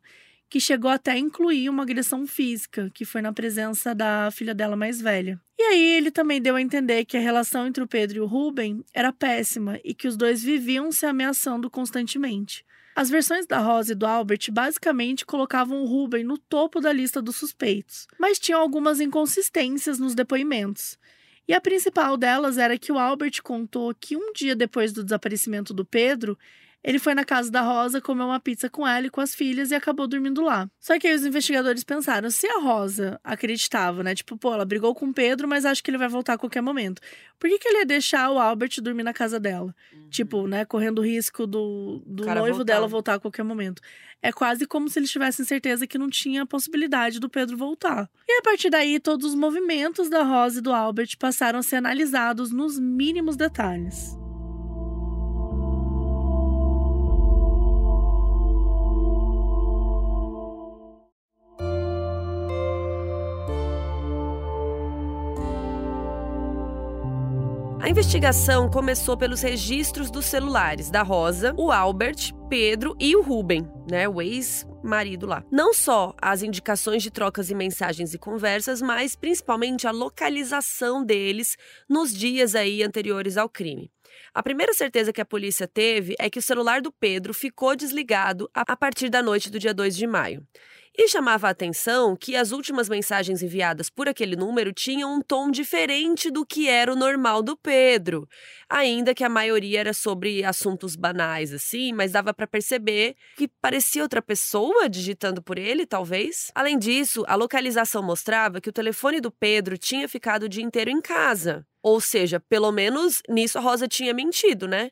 Speaker 2: que chegou até a incluir uma agressão física, que foi na presença da filha dela mais velha. E aí ele também deu a entender que a relação entre o Pedro e o Ruben era péssima e que os dois viviam se ameaçando constantemente. As versões da Rosa e do Albert basicamente colocavam o Ruben no topo da lista dos suspeitos, mas tinham algumas inconsistências nos depoimentos. E a principal delas era que o Albert contou que um dia depois do desaparecimento do Pedro, ele foi na casa da Rosa comer uma pizza com ela e com as filhas e acabou dormindo lá. Só que aí os investigadores pensaram, se a Rosa acreditava, né? Tipo, pô, ela brigou com o Pedro, mas acho que ele vai voltar a qualquer momento. Por que, que ele ia deixar o Albert dormir na casa dela? Uhum. Tipo, né, correndo o risco do, do noivo voltar. dela voltar a qualquer momento. É quase como se eles tivessem certeza que não tinha possibilidade do Pedro voltar. E a partir daí, todos os movimentos da Rosa e do Albert passaram a ser analisados nos mínimos detalhes.
Speaker 3: A investigação começou pelos registros dos celulares da Rosa, o Albert, Pedro e o Ruben, né, o ex-marido lá. Não só as indicações de trocas e mensagens e conversas, mas principalmente a localização deles nos dias aí anteriores ao crime. A primeira certeza que a polícia teve é que o celular do Pedro ficou desligado a partir da noite do dia 2 de maio. E chamava a atenção que as últimas mensagens enviadas por aquele número tinham um tom diferente do que era o normal do Pedro. Ainda que a maioria era sobre assuntos banais, assim, mas dava para perceber que parecia outra pessoa digitando por ele, talvez. Além disso, a localização mostrava que o telefone do Pedro tinha ficado o dia inteiro em casa. Ou seja, pelo menos nisso a Rosa tinha mentido, né?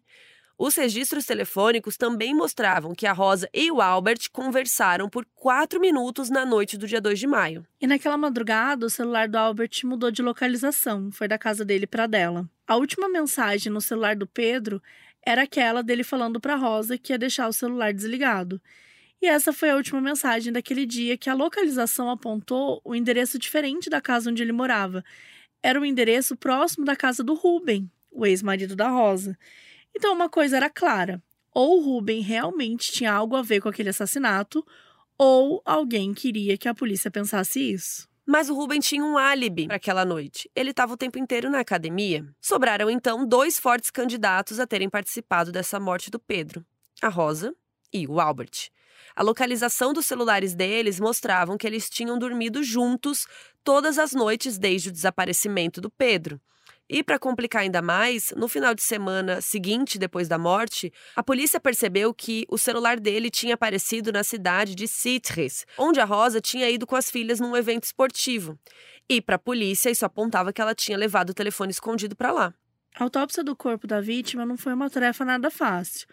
Speaker 3: Os registros telefônicos também mostravam que a Rosa e o Albert conversaram por quatro minutos na noite do dia 2 de maio.
Speaker 2: E naquela madrugada, o celular do Albert mudou de localização, foi da casa dele para dela. A última mensagem no celular do Pedro era aquela dele falando para Rosa que ia deixar o celular desligado. E essa foi a última mensagem daquele dia que a localização apontou o endereço diferente da casa onde ele morava. Era o endereço próximo da casa do Ruben, o ex-marido da Rosa. Então uma coisa era clara: ou o Ruben realmente tinha algo a ver com aquele assassinato, ou alguém queria que a polícia pensasse isso.
Speaker 3: Mas o Ruben tinha um álibi para aquela noite. Ele estava o tempo inteiro na academia. Sobraram então dois fortes candidatos a terem participado dessa morte do Pedro: a Rosa e o Albert. A localização dos celulares deles mostravam que eles tinham dormido juntos todas as noites desde o desaparecimento do Pedro. E para complicar ainda mais, no final de semana seguinte, depois da morte, a polícia percebeu que o celular dele tinha aparecido na cidade de Citres, onde a Rosa tinha ido com as filhas num evento esportivo. E para a polícia, isso apontava que ela tinha levado o telefone escondido para lá.
Speaker 2: A autópsia do corpo da vítima não foi uma tarefa nada fácil.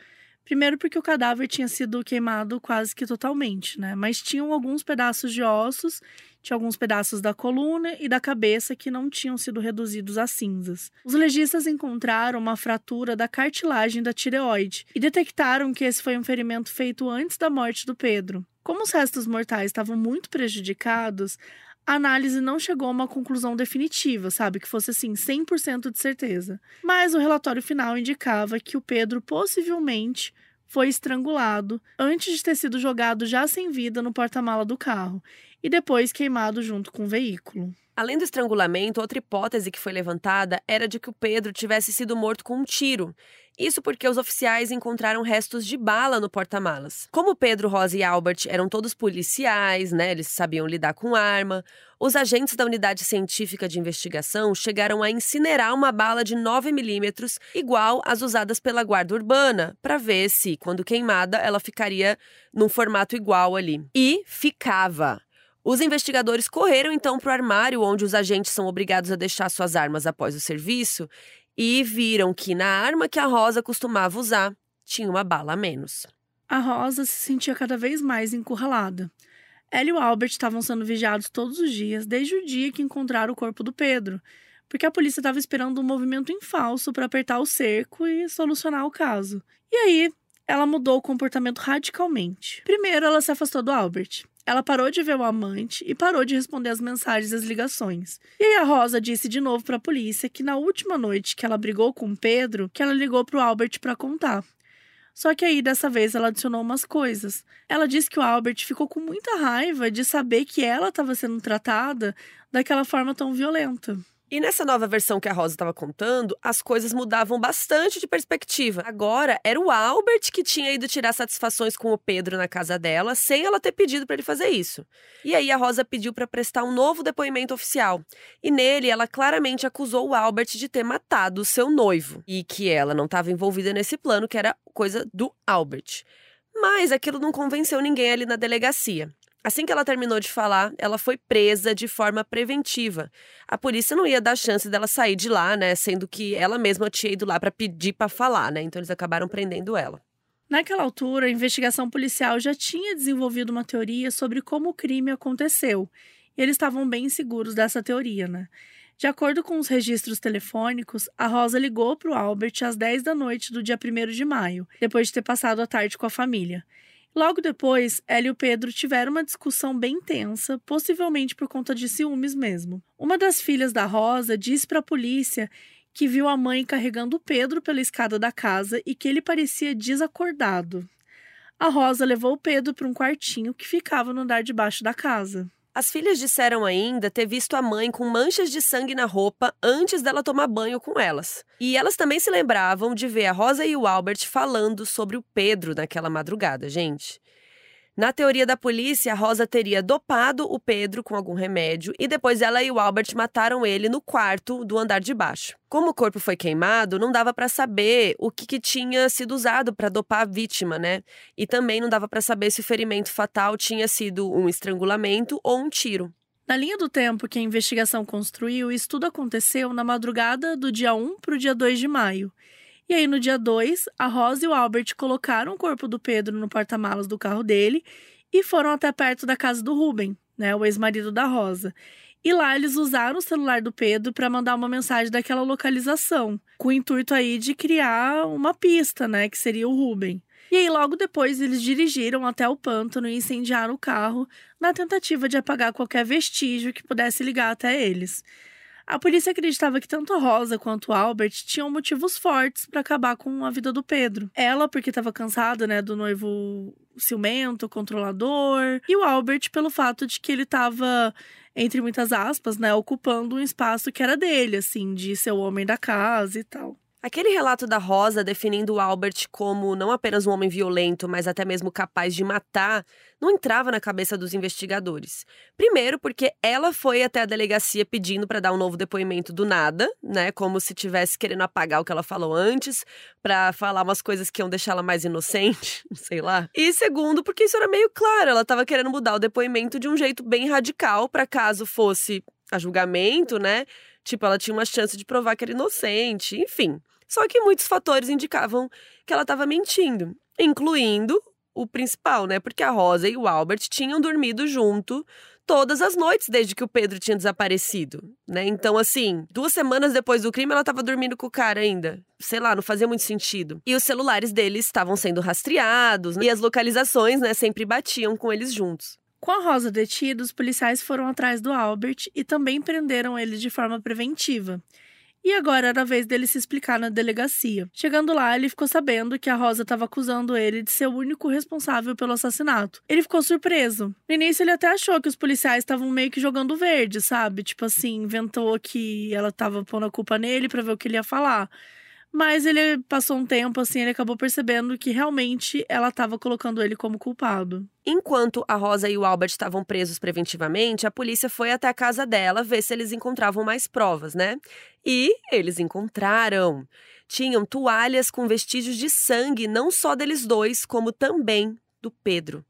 Speaker 2: Primeiro porque o cadáver tinha sido queimado quase que totalmente, né? Mas tinham alguns pedaços de ossos, tinha alguns pedaços da coluna e da cabeça que não tinham sido reduzidos a cinzas. Os legistas encontraram uma fratura da cartilagem da tireoide e detectaram que esse foi um ferimento feito antes da morte do Pedro. Como os restos mortais estavam muito prejudicados, a análise não chegou a uma conclusão definitiva, sabe? Que fosse assim, 100% de certeza. Mas o relatório final indicava que o Pedro possivelmente foi estrangulado antes de ter sido jogado já sem vida no porta-mala do carro e depois queimado junto com o veículo.
Speaker 3: Além do estrangulamento, outra hipótese que foi levantada era de que o Pedro tivesse sido morto com um tiro. Isso porque os oficiais encontraram restos de bala no porta-malas. Como Pedro, Rosa e Albert eram todos policiais, né, eles sabiam lidar com arma, os agentes da unidade científica de investigação chegaram a incinerar uma bala de 9 milímetros igual às usadas pela guarda urbana, para ver se, quando queimada, ela ficaria num formato igual ali. E ficava. Os investigadores correram então para o armário onde os agentes são obrigados a deixar suas armas após o serviço e viram que na arma que a Rosa costumava usar tinha uma bala a menos.
Speaker 2: A Rosa se sentia cada vez mais encurralada. Ela e o Albert estavam sendo vigiados todos os dias, desde o dia que encontraram o corpo do Pedro, porque a polícia estava esperando um movimento em falso para apertar o cerco e solucionar o caso. E aí, ela mudou o comportamento radicalmente. Primeiro, ela se afastou do Albert. Ela parou de ver o amante e parou de responder as mensagens e as ligações. E aí a Rosa disse de novo para a polícia que na última noite que ela brigou com Pedro, que ela ligou para o Albert para contar. Só que aí dessa vez ela adicionou umas coisas. Ela disse que o Albert ficou com muita raiva de saber que ela estava sendo tratada daquela forma tão violenta.
Speaker 3: E nessa nova versão que a Rosa estava contando, as coisas mudavam bastante de perspectiva. Agora era o Albert que tinha ido tirar satisfações com o Pedro na casa dela, sem ela ter pedido para ele fazer isso. E aí a Rosa pediu para prestar um novo depoimento oficial. E nele ela claramente acusou o Albert de ter matado o seu noivo e que ela não estava envolvida nesse plano, que era coisa do Albert. Mas aquilo não convenceu ninguém ali na delegacia. Assim que ela terminou de falar, ela foi presa de forma preventiva. A polícia não ia dar chance dela sair de lá, né? Sendo que ela mesma tinha ido lá para pedir para falar, né? Então eles acabaram prendendo ela.
Speaker 2: Naquela altura, a investigação policial já tinha desenvolvido uma teoria sobre como o crime aconteceu. E eles estavam bem seguros dessa teoria, né? De acordo com os registros telefônicos, a Rosa ligou para o Albert às 10 da noite do dia 1 de maio, depois de ter passado a tarde com a família. Logo depois, ela e o Pedro tiveram uma discussão bem tensa, possivelmente por conta de ciúmes mesmo. Uma das filhas da Rosa disse para a polícia que viu a mãe carregando o Pedro pela escada da casa e que ele parecia desacordado. A Rosa levou o Pedro para um quartinho que ficava no andar de baixo da casa.
Speaker 3: As filhas disseram ainda ter visto a mãe com manchas de sangue na roupa antes dela tomar banho com elas. E elas também se lembravam de ver a Rosa e o Albert falando sobre o Pedro naquela madrugada, gente. Na teoria da polícia, Rosa teria dopado o Pedro com algum remédio e depois ela e o Albert mataram ele no quarto do andar de baixo. Como o corpo foi queimado, não dava para saber o que, que, tinha sido usado para dopar a vítima, né? E também não dava para saber se o ferimento fatal tinha sido um estrangulamento ou um tiro.
Speaker 2: Na linha do tempo que a investigação construiu, isso tudo aconteceu na madrugada do dia 1 para o dia 2 de maio. E aí, no dia 2, a Rosa e o Albert colocaram o corpo do Pedro no porta-malas do carro dele e foram até perto da casa do Ruben, né, o ex-marido da Rosa. E lá eles usaram o celular do Pedro para mandar uma mensagem daquela localização, com o intuito aí de criar uma pista, né, que seria o Ruben. E aí, logo depois, eles dirigiram até o pântano e incendiaram o carro na tentativa de apagar qualquer vestígio que pudesse ligar até eles. A polícia acreditava que tanto Rosa quanto Albert tinham motivos fortes para acabar com a vida do Pedro. Ela, porque estava cansada, né, do noivo ciumento, controlador, e o Albert pelo fato de que ele estava entre muitas aspas, né, ocupando um espaço que era dele, assim, de ser o homem da casa e tal.
Speaker 3: Aquele relato da Rosa definindo o Albert como não apenas um homem violento, mas até mesmo capaz de matar, não entrava na cabeça dos investigadores. Primeiro, porque ela foi até a delegacia pedindo para dar um novo depoimento do nada, né, como se tivesse querendo apagar o que ela falou antes, para falar umas coisas que iam deixar ela mais inocente, (laughs) sei lá. E segundo, porque isso era meio claro, ela estava querendo mudar o depoimento de um jeito bem radical para caso fosse a julgamento, né? Tipo, ela tinha uma chance de provar que era inocente, enfim. Só que muitos fatores indicavam que ela estava mentindo, incluindo o principal, né? Porque a Rosa e o Albert tinham dormido junto todas as noites desde que o Pedro tinha desaparecido, né? Então, assim, duas semanas depois do crime, ela estava dormindo com o cara ainda. Sei lá, não fazia muito sentido. E os celulares deles estavam sendo rastreados e as localizações, né, sempre batiam com eles juntos.
Speaker 2: Com a Rosa detida, os policiais foram atrás do Albert e também prenderam ele de forma preventiva. E agora era a vez dele se explicar na delegacia. Chegando lá, ele ficou sabendo que a Rosa estava acusando ele de ser o único responsável pelo assassinato. Ele ficou surpreso. No início, ele até achou que os policiais estavam meio que jogando verde, sabe? Tipo assim, inventou que ela estava pondo a culpa nele para ver o que ele ia falar. Mas ele passou um tempo assim, ele acabou percebendo que realmente ela estava colocando ele como culpado.
Speaker 3: Enquanto a Rosa e o Albert estavam presos preventivamente, a polícia foi até a casa dela ver se eles encontravam mais provas, né? E eles encontraram. Tinham toalhas com vestígios de sangue, não só deles dois, como também do Pedro.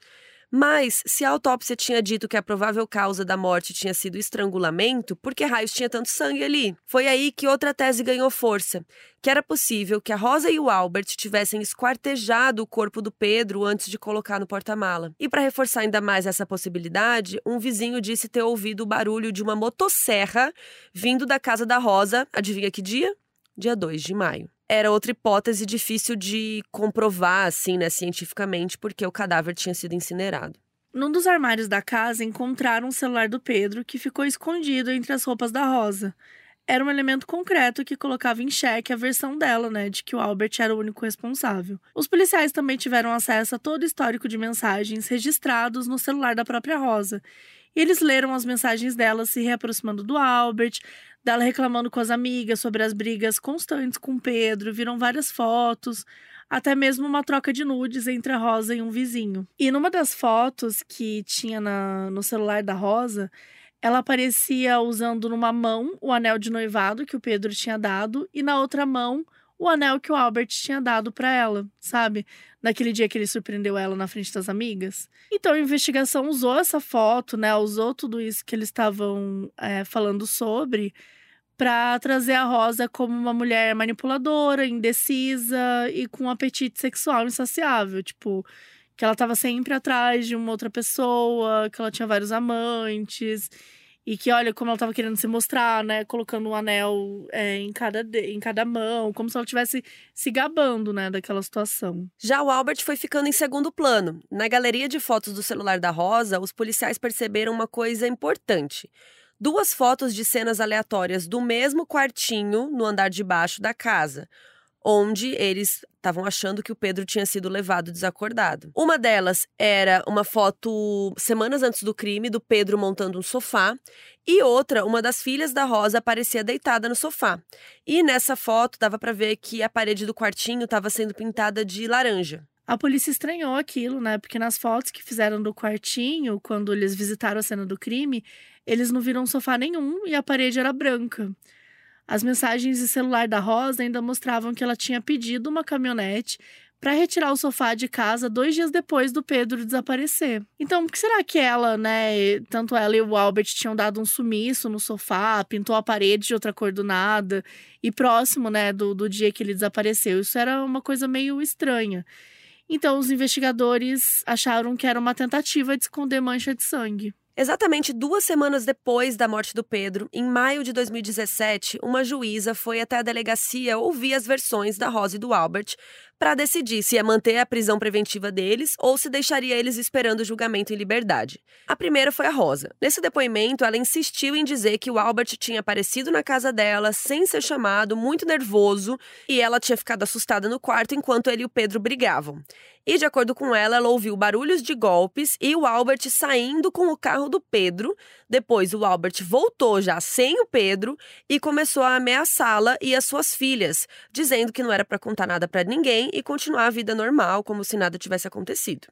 Speaker 3: Mas, se a autópsia tinha dito que a provável causa da morte tinha sido estrangulamento, por que raios tinha tanto sangue ali? Foi aí que outra tese ganhou força: que era possível que a Rosa e o Albert tivessem esquartejado o corpo do Pedro antes de colocar no porta-mala. E para reforçar ainda mais essa possibilidade, um vizinho disse ter ouvido o barulho de uma motosserra vindo da casa da Rosa, adivinha que dia? Dia 2 de maio era outra hipótese difícil de comprovar, assim, né, cientificamente, porque o cadáver tinha sido incinerado.
Speaker 2: Num dos armários da casa encontraram o celular do Pedro, que ficou escondido entre as roupas da Rosa. Era um elemento concreto que colocava em xeque a versão dela, né, de que o Albert era o único responsável. Os policiais também tiveram acesso a todo o histórico de mensagens registrados no celular da própria Rosa. E eles leram as mensagens dela se reaproximando do Albert, dela reclamando com as amigas sobre as brigas constantes com Pedro, viram várias fotos, até mesmo uma troca de nudes entre a Rosa e um vizinho. E numa das fotos que tinha na, no celular da Rosa, ela aparecia usando numa mão o anel de noivado que o Pedro tinha dado e na outra mão o anel que o Albert tinha dado para ela, sabe? Naquele dia que ele surpreendeu ela na frente das amigas. Então a investigação usou essa foto, né? Usou tudo isso que eles estavam é, falando sobre para trazer a Rosa como uma mulher manipuladora, indecisa e com um apetite sexual insaciável, tipo que ela estava sempre atrás de uma outra pessoa, que ela tinha vários amantes e que olha como ela estava querendo se mostrar, né? Colocando um anel é, em, cada de... em cada mão, como se ela estivesse se gabando, né? Daquela situação.
Speaker 3: Já o Albert foi ficando em segundo plano. Na galeria de fotos do celular da Rosa, os policiais perceberam uma coisa importante. Duas fotos de cenas aleatórias do mesmo quartinho no andar de baixo da casa onde eles estavam achando que o Pedro tinha sido levado desacordado. Uma delas era uma foto semanas antes do crime do Pedro montando um sofá e outra, uma das filhas da Rosa aparecia deitada no sofá. E nessa foto dava para ver que a parede do quartinho estava sendo pintada de laranja.
Speaker 2: A polícia estranhou aquilo, né? Porque nas fotos que fizeram do quartinho, quando eles visitaram a cena do crime, eles não viram sofá nenhum e a parede era branca. As mensagens de celular da Rosa ainda mostravam que ela tinha pedido uma caminhonete para retirar o sofá de casa dois dias depois do Pedro desaparecer. Então, por que será que ela, né, tanto ela e o Albert tinham dado um sumiço no sofá, pintou a parede de outra cor do nada e próximo, né, do, do dia que ele desapareceu? Isso era uma coisa meio estranha. Então, os investigadores acharam que era uma tentativa de esconder mancha de sangue.
Speaker 3: Exatamente duas semanas depois da morte do Pedro, em maio de 2017, uma juíza foi até a delegacia ouvir as versões da Rose e do Albert para decidir se ia manter a prisão preventiva deles ou se deixaria eles esperando o julgamento em liberdade. A primeira foi a Rosa. Nesse depoimento, ela insistiu em dizer que o Albert tinha aparecido na casa dela sem ser chamado, muito nervoso, e ela tinha ficado assustada no quarto enquanto ele e o Pedro brigavam. E, de acordo com ela, ela ouviu barulhos de golpes e o Albert saindo com o carro do Pedro. Depois, o Albert voltou já sem o Pedro e começou a ameaçá-la e as suas filhas, dizendo que não era para contar nada para ninguém e continuar a vida normal, como se nada tivesse acontecido.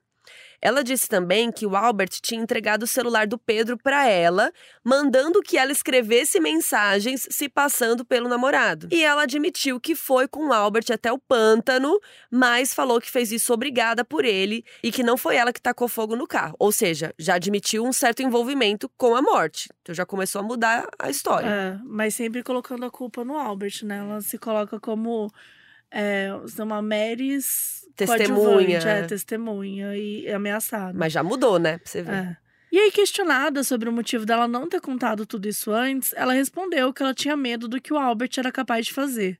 Speaker 3: Ela disse também que o Albert tinha entregado o celular do Pedro para ela, mandando que ela escrevesse mensagens se passando pelo namorado. E ela admitiu que foi com o Albert até o pântano, mas falou que fez isso obrigada por ele e que não foi ela que tacou fogo no carro. Ou seja, já admitiu um certo envolvimento com a morte. Então já começou a mudar a história.
Speaker 2: É, mas sempre colocando a culpa no Albert, né? Ela se coloca como é, uma Marys
Speaker 3: Testemunha.
Speaker 2: É, testemunha e ameaçada.
Speaker 3: Mas já mudou, né? Pra você ver.
Speaker 2: É. E aí, questionada sobre o motivo dela não ter contado tudo isso antes, ela respondeu que ela tinha medo do que o Albert era capaz de fazer.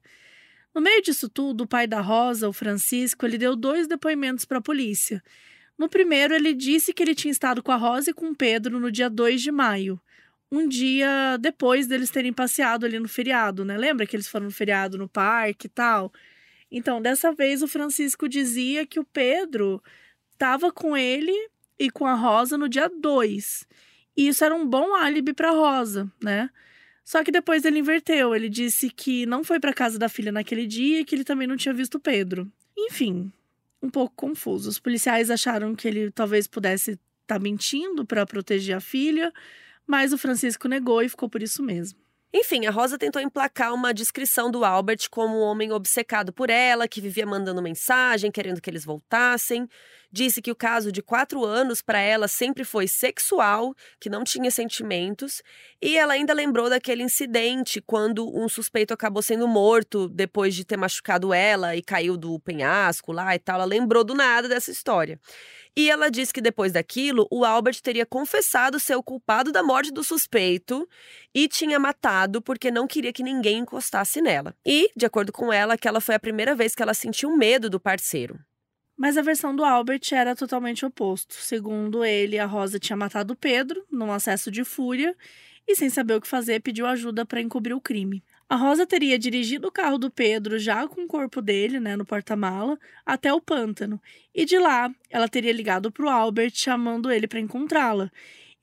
Speaker 2: No meio disso tudo, o pai da Rosa, o Francisco, ele deu dois depoimentos para a polícia. No primeiro, ele disse que ele tinha estado com a Rosa e com o Pedro no dia 2 de maio, um dia depois deles terem passeado ali no feriado, né? Lembra que eles foram no feriado no parque e tal? Então, dessa vez, o Francisco dizia que o Pedro estava com ele e com a Rosa no dia 2. E isso era um bom álibi para Rosa, né? Só que depois ele inverteu. Ele disse que não foi para casa da filha naquele dia e que ele também não tinha visto o Pedro. Enfim, um pouco confuso. Os policiais acharam que ele talvez pudesse estar tá mentindo para proteger a filha, mas o Francisco negou e ficou por isso mesmo.
Speaker 3: Enfim, a Rosa tentou emplacar uma descrição do Albert como um homem obcecado por ela, que vivia mandando mensagem, querendo que eles voltassem. Disse que o caso de quatro anos para ela sempre foi sexual, que não tinha sentimentos. E ela ainda lembrou daquele incidente quando um suspeito acabou sendo morto depois de ter machucado ela e caiu do penhasco lá e tal. Ela lembrou do nada dessa história. E ela diz que depois daquilo, o Albert teria confessado ser o culpado da morte do suspeito e tinha matado porque não queria que ninguém encostasse nela. E, de acordo com ela, aquela foi a primeira vez que ela sentiu medo do parceiro.
Speaker 2: Mas a versão do Albert era totalmente oposto. Segundo ele, a Rosa tinha matado Pedro num acesso de fúria e, sem saber o que fazer, pediu ajuda para encobrir o crime. A Rosa teria dirigido o carro do Pedro, já com o corpo dele, né, no porta-mala, até o pântano. E de lá, ela teria ligado para o Albert, chamando ele para encontrá-la.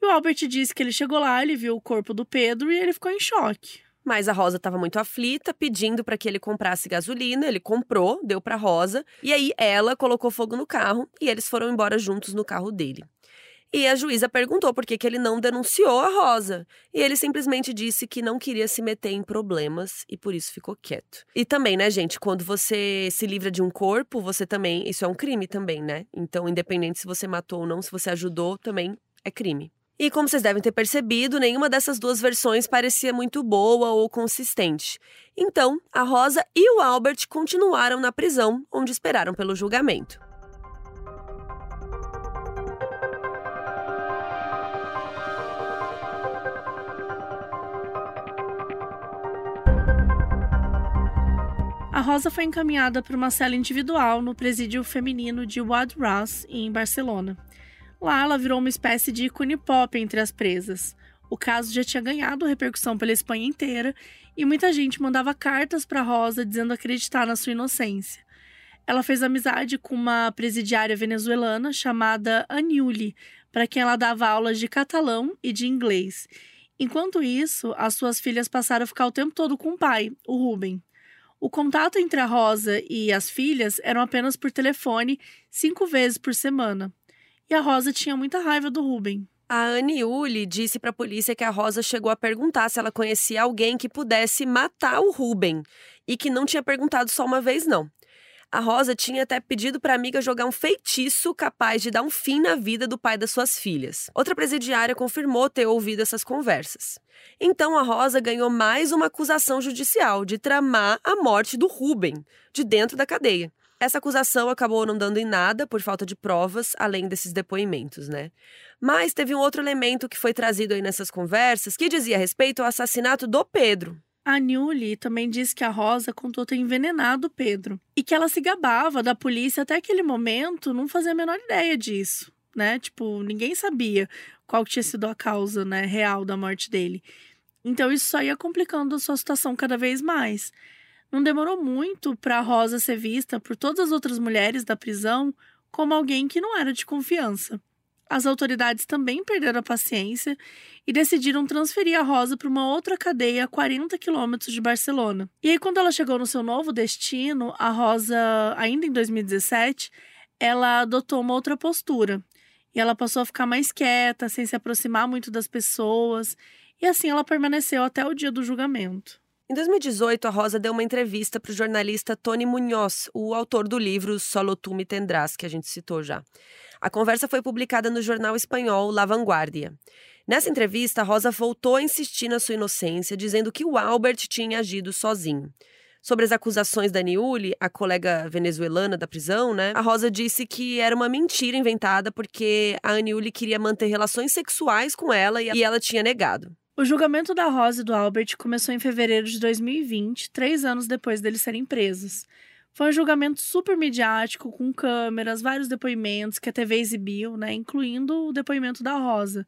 Speaker 2: E o Albert disse que ele chegou lá, ele viu o corpo do Pedro e ele ficou em choque.
Speaker 3: Mas a Rosa estava muito aflita, pedindo para que ele comprasse gasolina. Ele comprou, deu para Rosa, e aí ela colocou fogo no carro e eles foram embora juntos no carro dele. E a juíza perguntou por que, que ele não denunciou a Rosa. E ele simplesmente disse que não queria se meter em problemas e por isso ficou quieto. E também, né, gente, quando você se livra de um corpo, você também. Isso é um crime também, né? Então, independente se você matou ou não, se você ajudou, também é crime. E como vocês devem ter percebido, nenhuma dessas duas versões parecia muito boa ou consistente. Então, a Rosa e o Albert continuaram na prisão, onde esperaram pelo julgamento.
Speaker 2: A Rosa foi encaminhada para uma cela individual no presídio feminino de Wad Ras, em Barcelona. Lá, ela virou uma espécie de ícone pop entre as presas. O caso já tinha ganhado repercussão pela Espanha inteira e muita gente mandava cartas para Rosa dizendo acreditar na sua inocência. Ela fez amizade com uma presidiária venezuelana chamada Aniuli, para quem ela dava aulas de catalão e de inglês. Enquanto isso, as suas filhas passaram a ficar o tempo todo com o pai, o Ruben. O contato entre a Rosa e as filhas eram apenas por telefone, cinco vezes por semana. E a Rosa tinha muita raiva do Ruben.
Speaker 3: A Anne Uli disse para a polícia que a Rosa chegou a perguntar se ela conhecia alguém que pudesse matar o Ruben e que não tinha perguntado só uma vez, não. A Rosa tinha até pedido para a amiga jogar um feitiço capaz de dar um fim na vida do pai das suas filhas. Outra presidiária confirmou ter ouvido essas conversas. Então a Rosa ganhou mais uma acusação judicial de tramar a morte do Ruben, de dentro da cadeia. Essa acusação acabou não dando em nada por falta de provas, além desses depoimentos, né? Mas teve um outro elemento que foi trazido aí nessas conversas que dizia respeito ao assassinato do Pedro.
Speaker 2: A Newly também disse que a Rosa contou ter envenenado Pedro e que ela se gabava da polícia até aquele momento, não fazia a menor ideia disso, né? Tipo, ninguém sabia qual tinha sido a causa, né, real da morte dele. Então isso só ia complicando a sua situação cada vez mais. Não demorou muito para Rosa ser vista por todas as outras mulheres da prisão como alguém que não era de confiança. As autoridades também perderam a paciência e decidiram transferir a Rosa para uma outra cadeia a 40 quilômetros de Barcelona. E aí, quando ela chegou no seu novo destino, a Rosa, ainda em 2017, ela adotou uma outra postura. E ela passou a ficar mais quieta, sem se aproximar muito das pessoas. E assim ela permaneceu até o dia do julgamento.
Speaker 3: Em 2018, a Rosa deu uma entrevista para o jornalista Tony Munhoz, o autor do livro Solo tu me tendrás, que a gente citou já. A conversa foi publicada no jornal espanhol La Vanguardia. Nessa entrevista, a Rosa voltou a insistir na sua inocência, dizendo que o Albert tinha agido sozinho. Sobre as acusações da Niuli, a colega venezuelana da prisão, né? A Rosa disse que era uma mentira inventada porque a Aniuli queria manter relações sexuais com ela e ela tinha negado.
Speaker 2: O julgamento da Rosa e do Albert começou em fevereiro de 2020, três anos depois deles serem presos. Foi um julgamento super midiático, com câmeras, vários depoimentos que a TV exibiu, né, incluindo o depoimento da Rosa.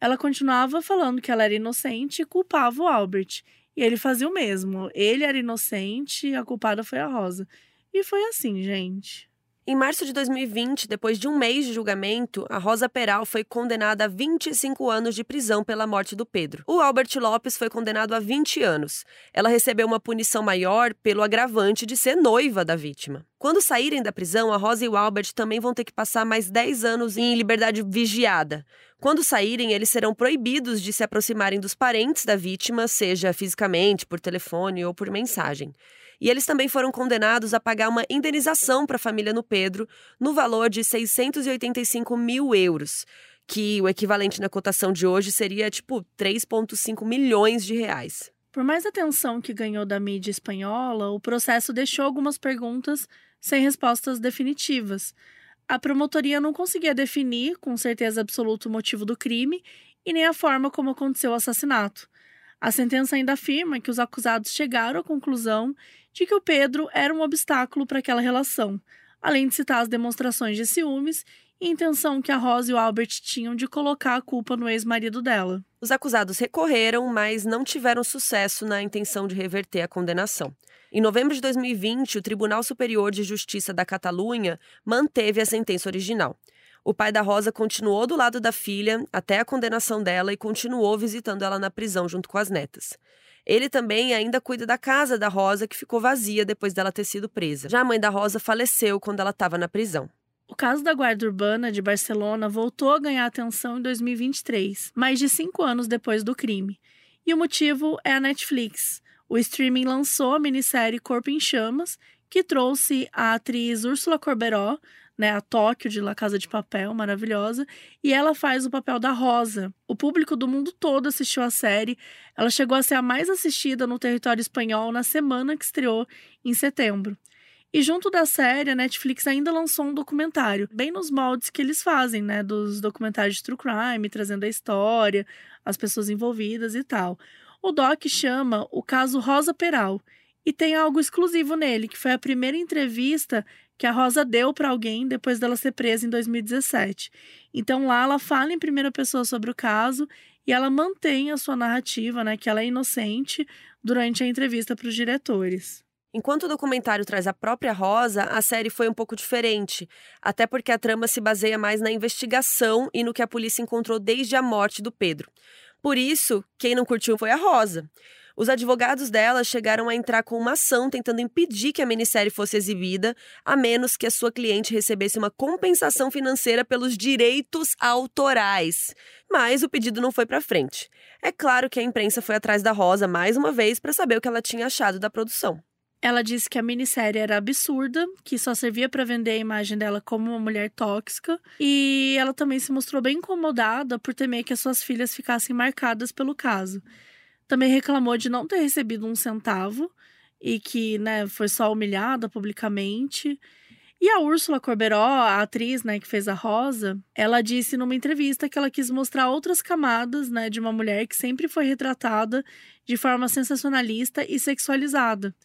Speaker 2: Ela continuava falando que ela era inocente e culpava o Albert. E ele fazia o mesmo. Ele era inocente e a culpada foi a Rosa. E foi assim, gente.
Speaker 3: Em março de 2020, depois de um mês de julgamento, a Rosa Peral foi condenada a 25 anos de prisão pela morte do Pedro. O Albert Lopes foi condenado a 20 anos. Ela recebeu uma punição maior pelo agravante de ser noiva da vítima. Quando saírem da prisão, a Rosa e o Albert também vão ter que passar mais 10 anos em liberdade vigiada. Quando saírem, eles serão proibidos de se aproximarem dos parentes da vítima, seja fisicamente, por telefone ou por mensagem. E eles também foram condenados a pagar uma indenização para a família no Pedro, no valor de 685 mil euros, que o equivalente na cotação de hoje seria tipo 3,5 milhões de reais.
Speaker 2: Por mais atenção que ganhou da mídia espanhola, o processo deixou algumas perguntas sem respostas definitivas. A promotoria não conseguia definir com certeza absoluta o motivo do crime e nem a forma como aconteceu o assassinato. A sentença ainda afirma que os acusados chegaram à conclusão de que o Pedro era um obstáculo para aquela relação, além de citar as demonstrações de ciúmes e intenção que a Rosa e o Albert tinham de colocar a culpa no ex-marido dela.
Speaker 3: Os acusados recorreram, mas não tiveram sucesso na intenção de reverter a condenação. Em novembro de 2020, o Tribunal Superior de Justiça da Catalunha manteve a sentença original. O pai da Rosa continuou do lado da filha até a condenação dela e continuou visitando ela na prisão junto com as netas. Ele também ainda cuida da casa da Rosa, que ficou vazia depois dela ter sido presa. Já a mãe da Rosa faleceu quando ela estava na prisão.
Speaker 2: O caso da Guarda Urbana de Barcelona voltou a ganhar atenção em 2023, mais de cinco anos depois do crime. E o motivo é a Netflix. O streaming lançou a minissérie Corpo em Chamas, que trouxe a atriz Úrsula Corberó né, a Tóquio de La Casa de Papel, maravilhosa, e ela faz o papel da Rosa. O público do mundo todo assistiu a série. Ela chegou a ser a mais assistida no território espanhol na semana que estreou em setembro. E junto da série, a Netflix ainda lançou um documentário, bem nos moldes que eles fazem, né, dos documentários de true crime, trazendo a história, as pessoas envolvidas e tal. O doc chama o caso Rosa Peral e tem algo exclusivo nele, que foi a primeira entrevista que a Rosa deu para alguém depois dela ser presa em 2017. Então lá ela fala em primeira pessoa sobre o caso e ela mantém a sua narrativa, né, que ela é inocente, durante a entrevista para os diretores.
Speaker 3: Enquanto o documentário traz a própria Rosa, a série foi um pouco diferente, até porque a trama se baseia mais na investigação e no que a polícia encontrou desde a morte do Pedro. Por isso, quem não curtiu foi a Rosa. Os advogados dela chegaram a entrar com uma ação tentando impedir que a minissérie fosse exibida, a menos que a sua cliente recebesse uma compensação financeira pelos direitos autorais. Mas o pedido não foi para frente. É claro que a imprensa foi atrás da Rosa mais uma vez para saber o que ela tinha achado da produção.
Speaker 2: Ela disse que a minissérie era absurda, que só servia para vender a imagem dela como uma mulher tóxica, e ela também se mostrou bem incomodada por temer que as suas filhas ficassem marcadas pelo caso. Também reclamou de não ter recebido um centavo e que, né, foi só humilhada publicamente. E a Úrsula Corberó, a atriz, né, que fez a Rosa, ela disse numa entrevista que ela quis mostrar outras camadas, né, de uma mulher que sempre foi retratada de forma sensacionalista e sexualizada.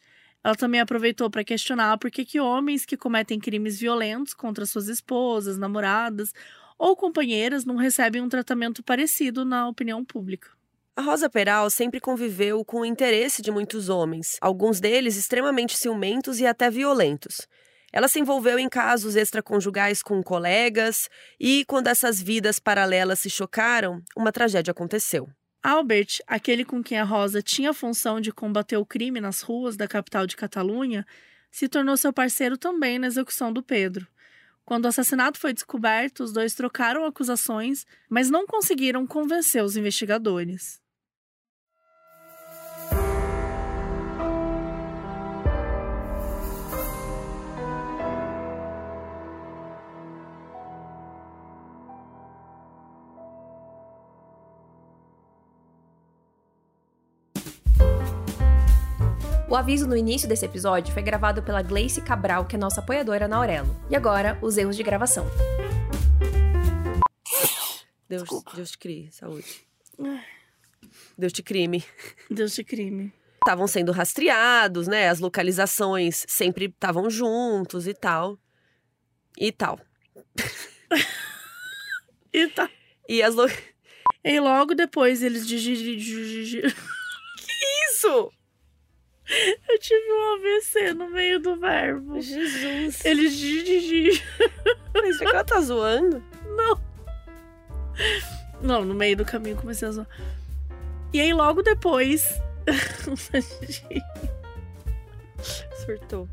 Speaker 2: Ela também aproveitou para questionar por que, que homens que cometem crimes violentos contra suas esposas, namoradas ou companheiras não recebem um tratamento parecido na opinião pública.
Speaker 3: A Rosa Peral sempre conviveu com o interesse de muitos homens, alguns deles extremamente ciumentos e até violentos. Ela se envolveu em casos extraconjugais com colegas e, quando essas vidas paralelas se chocaram, uma tragédia aconteceu.
Speaker 2: Albert, aquele com quem a Rosa tinha a função de combater o crime nas ruas da capital de Catalunha, se tornou seu parceiro também na execução do Pedro. Quando o assassinato foi descoberto, os dois trocaram acusações, mas não conseguiram convencer os investigadores.
Speaker 4: O aviso no início desse episódio foi gravado pela Gleice Cabral, que é nossa apoiadora na Aurelo. E agora, os erros de gravação.
Speaker 3: Deus, Deus te crie, saúde. Deus te crime.
Speaker 2: Deus te crime.
Speaker 3: Estavam sendo rastreados, né? As localizações sempre estavam juntos e tal. E tal. (laughs)
Speaker 2: e tal.
Speaker 3: E as lo...
Speaker 2: E logo depois eles. (laughs) que
Speaker 3: isso? (laughs)
Speaker 2: Eu tive um AVC no meio do verbo.
Speaker 3: Jesus.
Speaker 2: Ele gigi. (laughs)
Speaker 3: Mas ela tá zoando?
Speaker 2: Não. Não, no meio do caminho comecei a zoar. E aí logo depois. (laughs)
Speaker 3: Surtou.